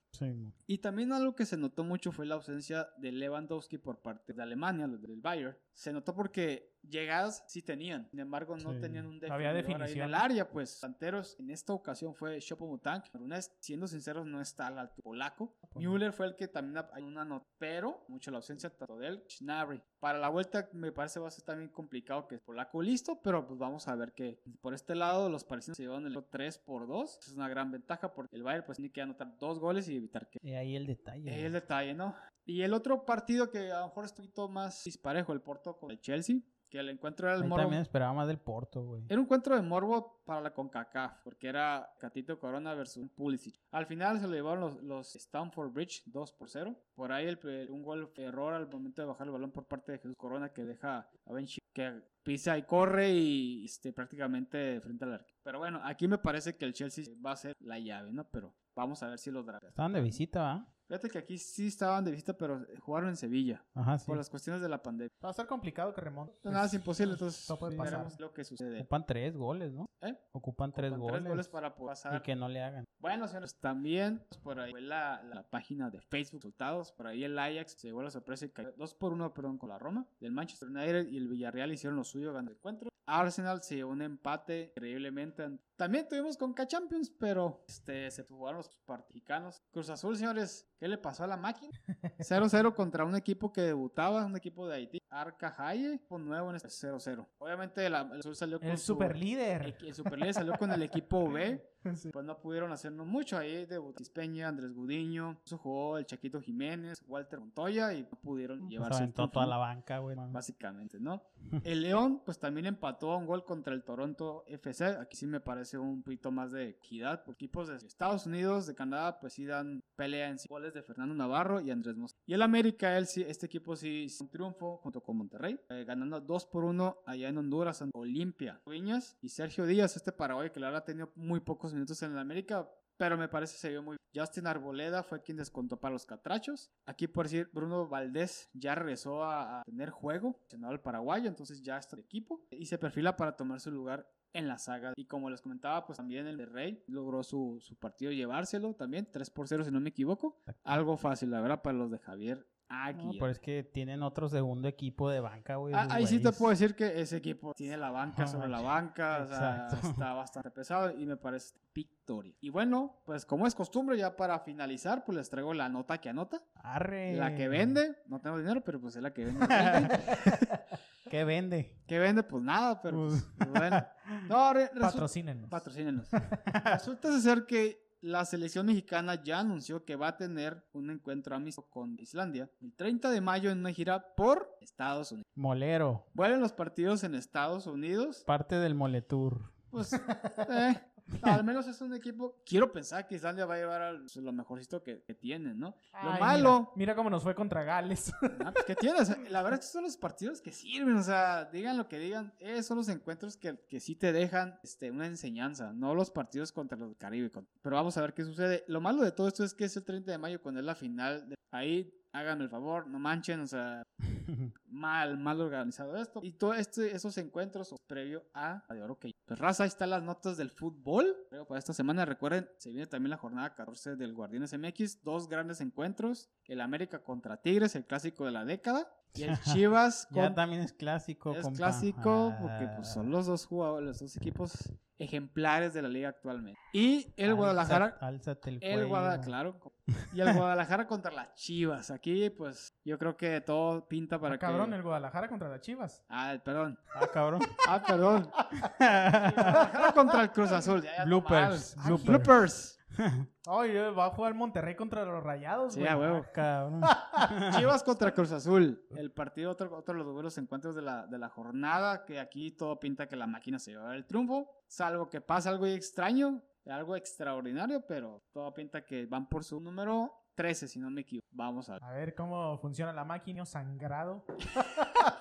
[SPEAKER 3] Y también algo que se notó mucho fue la ausencia de Lewandowski por parte de Alemania, los del Bayern. Se notó porque llegadas sí tenían, sin embargo no
[SPEAKER 2] Sí.
[SPEAKER 3] tenían un
[SPEAKER 1] Había
[SPEAKER 3] definidor ahí en
[SPEAKER 1] definición.
[SPEAKER 3] el área, pues Santeros en esta ocasión fue Choupo-Moting, pero una vez, siendo sinceros no está al alto polaco. Müller fue el que también hay una nota, pero mucho la ausencia tanto de él, Schnabry. Para la vuelta me parece va a ser también complicado que es polaco listo, pero pues vamos a ver que por este lado los parisinos se llevan el 3 por 2, es una gran ventaja porque el Bayern pues tiene que anotar dos goles y evitar que
[SPEAKER 2] Y ahí el detalle.
[SPEAKER 3] Ahí el detalle, ¿no? Y el otro partido que a lo mejor es un poquito más disparejo, el Porto con el Chelsea, que el encuentro era el
[SPEAKER 2] Ahí
[SPEAKER 3] morbo.
[SPEAKER 2] también esperaba más del Porto, güey.
[SPEAKER 3] Era un encuentro de morbo para la CONCACAF, porque era Catito Corona versus Pulisic. Al final se lo llevaron los, los Stamford Bridge 2 por 0. Por ahí el, un gol error al momento de bajar el balón por parte de Jesús Corona que deja a Ben que pisa y corre y este, prácticamente frente al arco. Pero bueno, aquí me parece que el Chelsea va a ser la llave, ¿no? Pero vamos a ver si los drafts.
[SPEAKER 2] Estaban de visita, ¿va?
[SPEAKER 3] Fíjate que aquí sí estaban de visita, pero jugaron en Sevilla
[SPEAKER 2] Ajá, sí.
[SPEAKER 3] por las cuestiones de la pandemia.
[SPEAKER 1] Va a ser complicado que remonte.
[SPEAKER 3] No, nada es imposible, entonces
[SPEAKER 1] todo puede
[SPEAKER 3] sí,
[SPEAKER 1] pasar.
[SPEAKER 3] veremos lo que sucede.
[SPEAKER 2] Ocupan tres goles, ¿no?
[SPEAKER 3] ¿Eh?
[SPEAKER 2] Ocupan tres goles.
[SPEAKER 3] tres goles para poder pasar.
[SPEAKER 2] Y que no le hagan.
[SPEAKER 3] Bueno, señores, también por ahí fue la, la página de Facebook resultados. Por ahí el Ajax se llevó la sorpresa y cayó 2 por 1 perdón, con la Roma. Del Manchester United y el Villarreal hicieron lo suyo ganando el encuentro. Arsenal se llevó un empate increíblemente. También tuvimos con K-Champions, pero este, se jugaron los particanos. Cruz Azul, señores, ¿qué le pasó a la máquina? 0-0 contra un equipo que debutaba, un equipo de Haití. Arca Haye, un nuevo en este 0-0. Obviamente la- el Azul salió con
[SPEAKER 1] El
[SPEAKER 3] su-
[SPEAKER 1] super líder.
[SPEAKER 3] el, el Superlíder salió con el equipo B.
[SPEAKER 1] Sí.
[SPEAKER 3] Pues no pudieron hacernos mucho. Ahí debutó Peña, Andrés Gudiño, eso jugó el Chaquito Jiménez, Walter Montoya y no pudieron
[SPEAKER 2] Pues
[SPEAKER 3] llevarse
[SPEAKER 2] aventó toda la banca, güey.
[SPEAKER 3] Básicamente, ¿no? El León, pues también empató a un gol contra el Toronto FC. Aquí sí me parece un poquito más de equidad. Por equipos de Estados Unidos, de Canadá, pues sí dan pelea en. Goles de Fernando Navarro y Andrés Mos. Y el América, él sí, este equipo sí hizo un triunfo junto con Monterrey, eh, ganando 2 por 1 allá en Honduras, ante Olimpia. Viñas y Sergio Díaz, este paraguayo que la verdad ha tenido muy pocos minutos en el América, pero me parece se vio muy Justin Arboleda fue quien descontó para los catrachos. Aquí por decir, Bruno Valdés ya regresó a, a tener juego, senado el paraguayo, entonces ya está de equipo y se perfila para tomar su lugar en la saga. Y como les comentaba, pues también el de Rey logró su, su partido llevárselo también, 3 por 0 si no me equivoco. Algo fácil, la verdad, para los de Javier Aquí.
[SPEAKER 2] No, pero es que tienen otro segundo equipo de banca, güey.
[SPEAKER 3] Ah, ahí sí te puedo decir que ese equipo tiene la banca sobre la banca, o sea, está bastante pesado y me parece victoria. Y bueno, pues como es costumbre, ya para finalizar, pues les traigo la nota que anota,
[SPEAKER 2] Arre.
[SPEAKER 3] la que vende, no tengo dinero, pero pues es la que vende.
[SPEAKER 2] ¿Qué vende?
[SPEAKER 3] ¿Qué vende? Pues nada, pero
[SPEAKER 2] Pues-
[SPEAKER 3] pues, bueno. No, re-
[SPEAKER 1] Patrocínenos.
[SPEAKER 3] patrocínenos. Resulta ser que la selección mexicana ya anunció que va a tener un encuentro amistoso con Islandia el 30 de mayo en una gira por Estados Unidos.
[SPEAKER 2] Molero.
[SPEAKER 3] Vuelven los partidos en Estados Unidos.
[SPEAKER 2] Parte del Moletour.
[SPEAKER 3] Pues, eh, al menos es un equipo. Quiero pensar que Islandia va a llevar a lo mejorcito que, que tienen, ¿no? Lo malo.
[SPEAKER 1] Mira, mira cómo nos fue contra Gales.
[SPEAKER 3] Ah, pues, ¿qué tienes? La verdad es que son los partidos que sirven, o sea, digan lo que digan, esos son los encuentros que, que sí te dejan este, una enseñanza, no los partidos contra los Caribe. Pero vamos a ver qué sucede. Lo malo de todo esto es que es el 30 de mayo cuando es la final. de- Ahí háganme el favor, no manchen, o sea, mal, mal organizado esto. Y todos este, esos encuentros previo a de oro que Pues raza, ahí están las notas del fútbol. Creo para esta semana, recuerden, se viene también la jornada 14 del Guardianes MX. Dos grandes encuentros. El América contra Tigres, el clásico de la década. Y el Chivas
[SPEAKER 2] Ya
[SPEAKER 3] con-
[SPEAKER 2] también es clásico,
[SPEAKER 3] es
[SPEAKER 2] compa.
[SPEAKER 3] clásico porque pues,
[SPEAKER 2] Ah.
[SPEAKER 3] son los dos jugadores, los dos equipos ejemplares de la liga actualmente. Y el
[SPEAKER 2] Alza-
[SPEAKER 3] Guadalajara
[SPEAKER 2] Álzate el,
[SPEAKER 3] el
[SPEAKER 2] cuello.
[SPEAKER 3] Guadalajara, claro. Y el Guadalajara contra las Chivas. Aquí, pues, yo creo que todo pinta para
[SPEAKER 1] Ah, cabrón,
[SPEAKER 3] que...
[SPEAKER 1] el Guadalajara contra las Chivas.
[SPEAKER 3] Ah, perdón.
[SPEAKER 2] Ah, cabrón.
[SPEAKER 3] Ah, perdón. Guadalajara contra el Cruz Azul. Ya, ya ando
[SPEAKER 2] Bloopers,
[SPEAKER 3] mal.
[SPEAKER 2] bloopers.
[SPEAKER 3] Bloopers.
[SPEAKER 1] Ay, eh, va a jugar Monterrey contra los Rayados,
[SPEAKER 3] Sí,
[SPEAKER 1] güey.
[SPEAKER 3] huevo.
[SPEAKER 2] Ah, cabrón.
[SPEAKER 3] Chivas contra Cruz Azul. El partido, otro, otro de los buenos encuentros de la, de la jornada. Que aquí todo pinta que la máquina se lleva el triunfo. Salvo que pasa algo extraño, algo extraordinario. Pero todo pinta que van por su número 13, si no me equivoco. Vamos a ver.
[SPEAKER 1] A ver cómo funciona la máquina sangrado.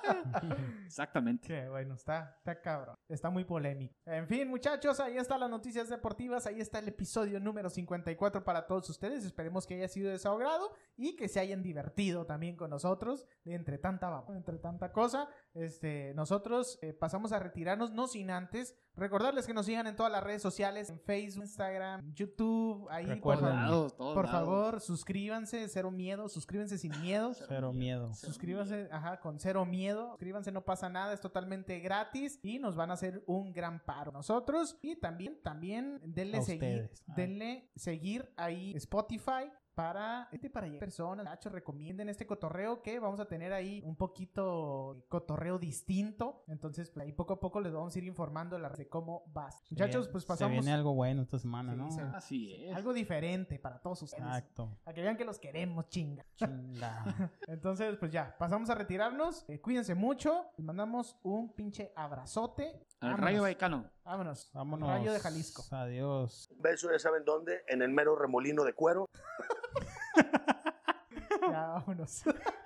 [SPEAKER 3] Exactamente.
[SPEAKER 1] Que bueno, está, está cabrón. Está muy polémico. En fin, muchachos, ahí están las noticias deportivas. Ahí está el episodio número 54 para todos ustedes. Esperemos que haya sido de su agrado y que se hayan divertido también con nosotros. Entre tanta, entre tanta cosa. Este, nosotros eh, pasamos a retirarnos, no sin antes recordarles que nos sigan en todas las redes sociales: en Facebook, Instagram, YouTube. Ahí, por,
[SPEAKER 3] Todos,
[SPEAKER 1] por
[SPEAKER 3] lados.
[SPEAKER 1] favor, suscríbanse, cero miedo. Suscríbanse sin miedos.
[SPEAKER 2] Cero miedo.
[SPEAKER 1] Suscríbanse, ajá, con cero miedo. Suscríbanse, no pasa nada, es totalmente gratis y nos van a hacer un gran paro nosotros. Y también, también denle
[SPEAKER 2] A
[SPEAKER 1] seguir,
[SPEAKER 2] ustedes.
[SPEAKER 1] Denle seguir ahí Spotify para este para personas, Nacho, recomienden este cotorreo que vamos a tener ahí un poquito cotorreo distinto. Entonces, pues, ahí poco a poco les vamos a ir informando la- de cómo va. Muchachos,
[SPEAKER 2] Se
[SPEAKER 1] pues pasamos
[SPEAKER 2] Se viene algo bueno esta semana,
[SPEAKER 1] Sí,
[SPEAKER 2] ¿no?
[SPEAKER 1] se-
[SPEAKER 3] Así es.
[SPEAKER 1] algo diferente para todos ustedes.
[SPEAKER 2] Exacto.
[SPEAKER 1] A que vean que los queremos, chinga.
[SPEAKER 2] Chinga.
[SPEAKER 1] Entonces, pues ya, pasamos a retirarnos. Eh, cuídense mucho. Les mandamos un pinche abrazote.
[SPEAKER 3] Al. Rayo Vallecano.
[SPEAKER 1] Vámonos.
[SPEAKER 2] Vámonos.
[SPEAKER 1] Rayo de Jalisco.
[SPEAKER 2] Adiós.
[SPEAKER 4] Beso, ya saben dónde, en el mero remolino de cuero.
[SPEAKER 1] Ya, vámonos.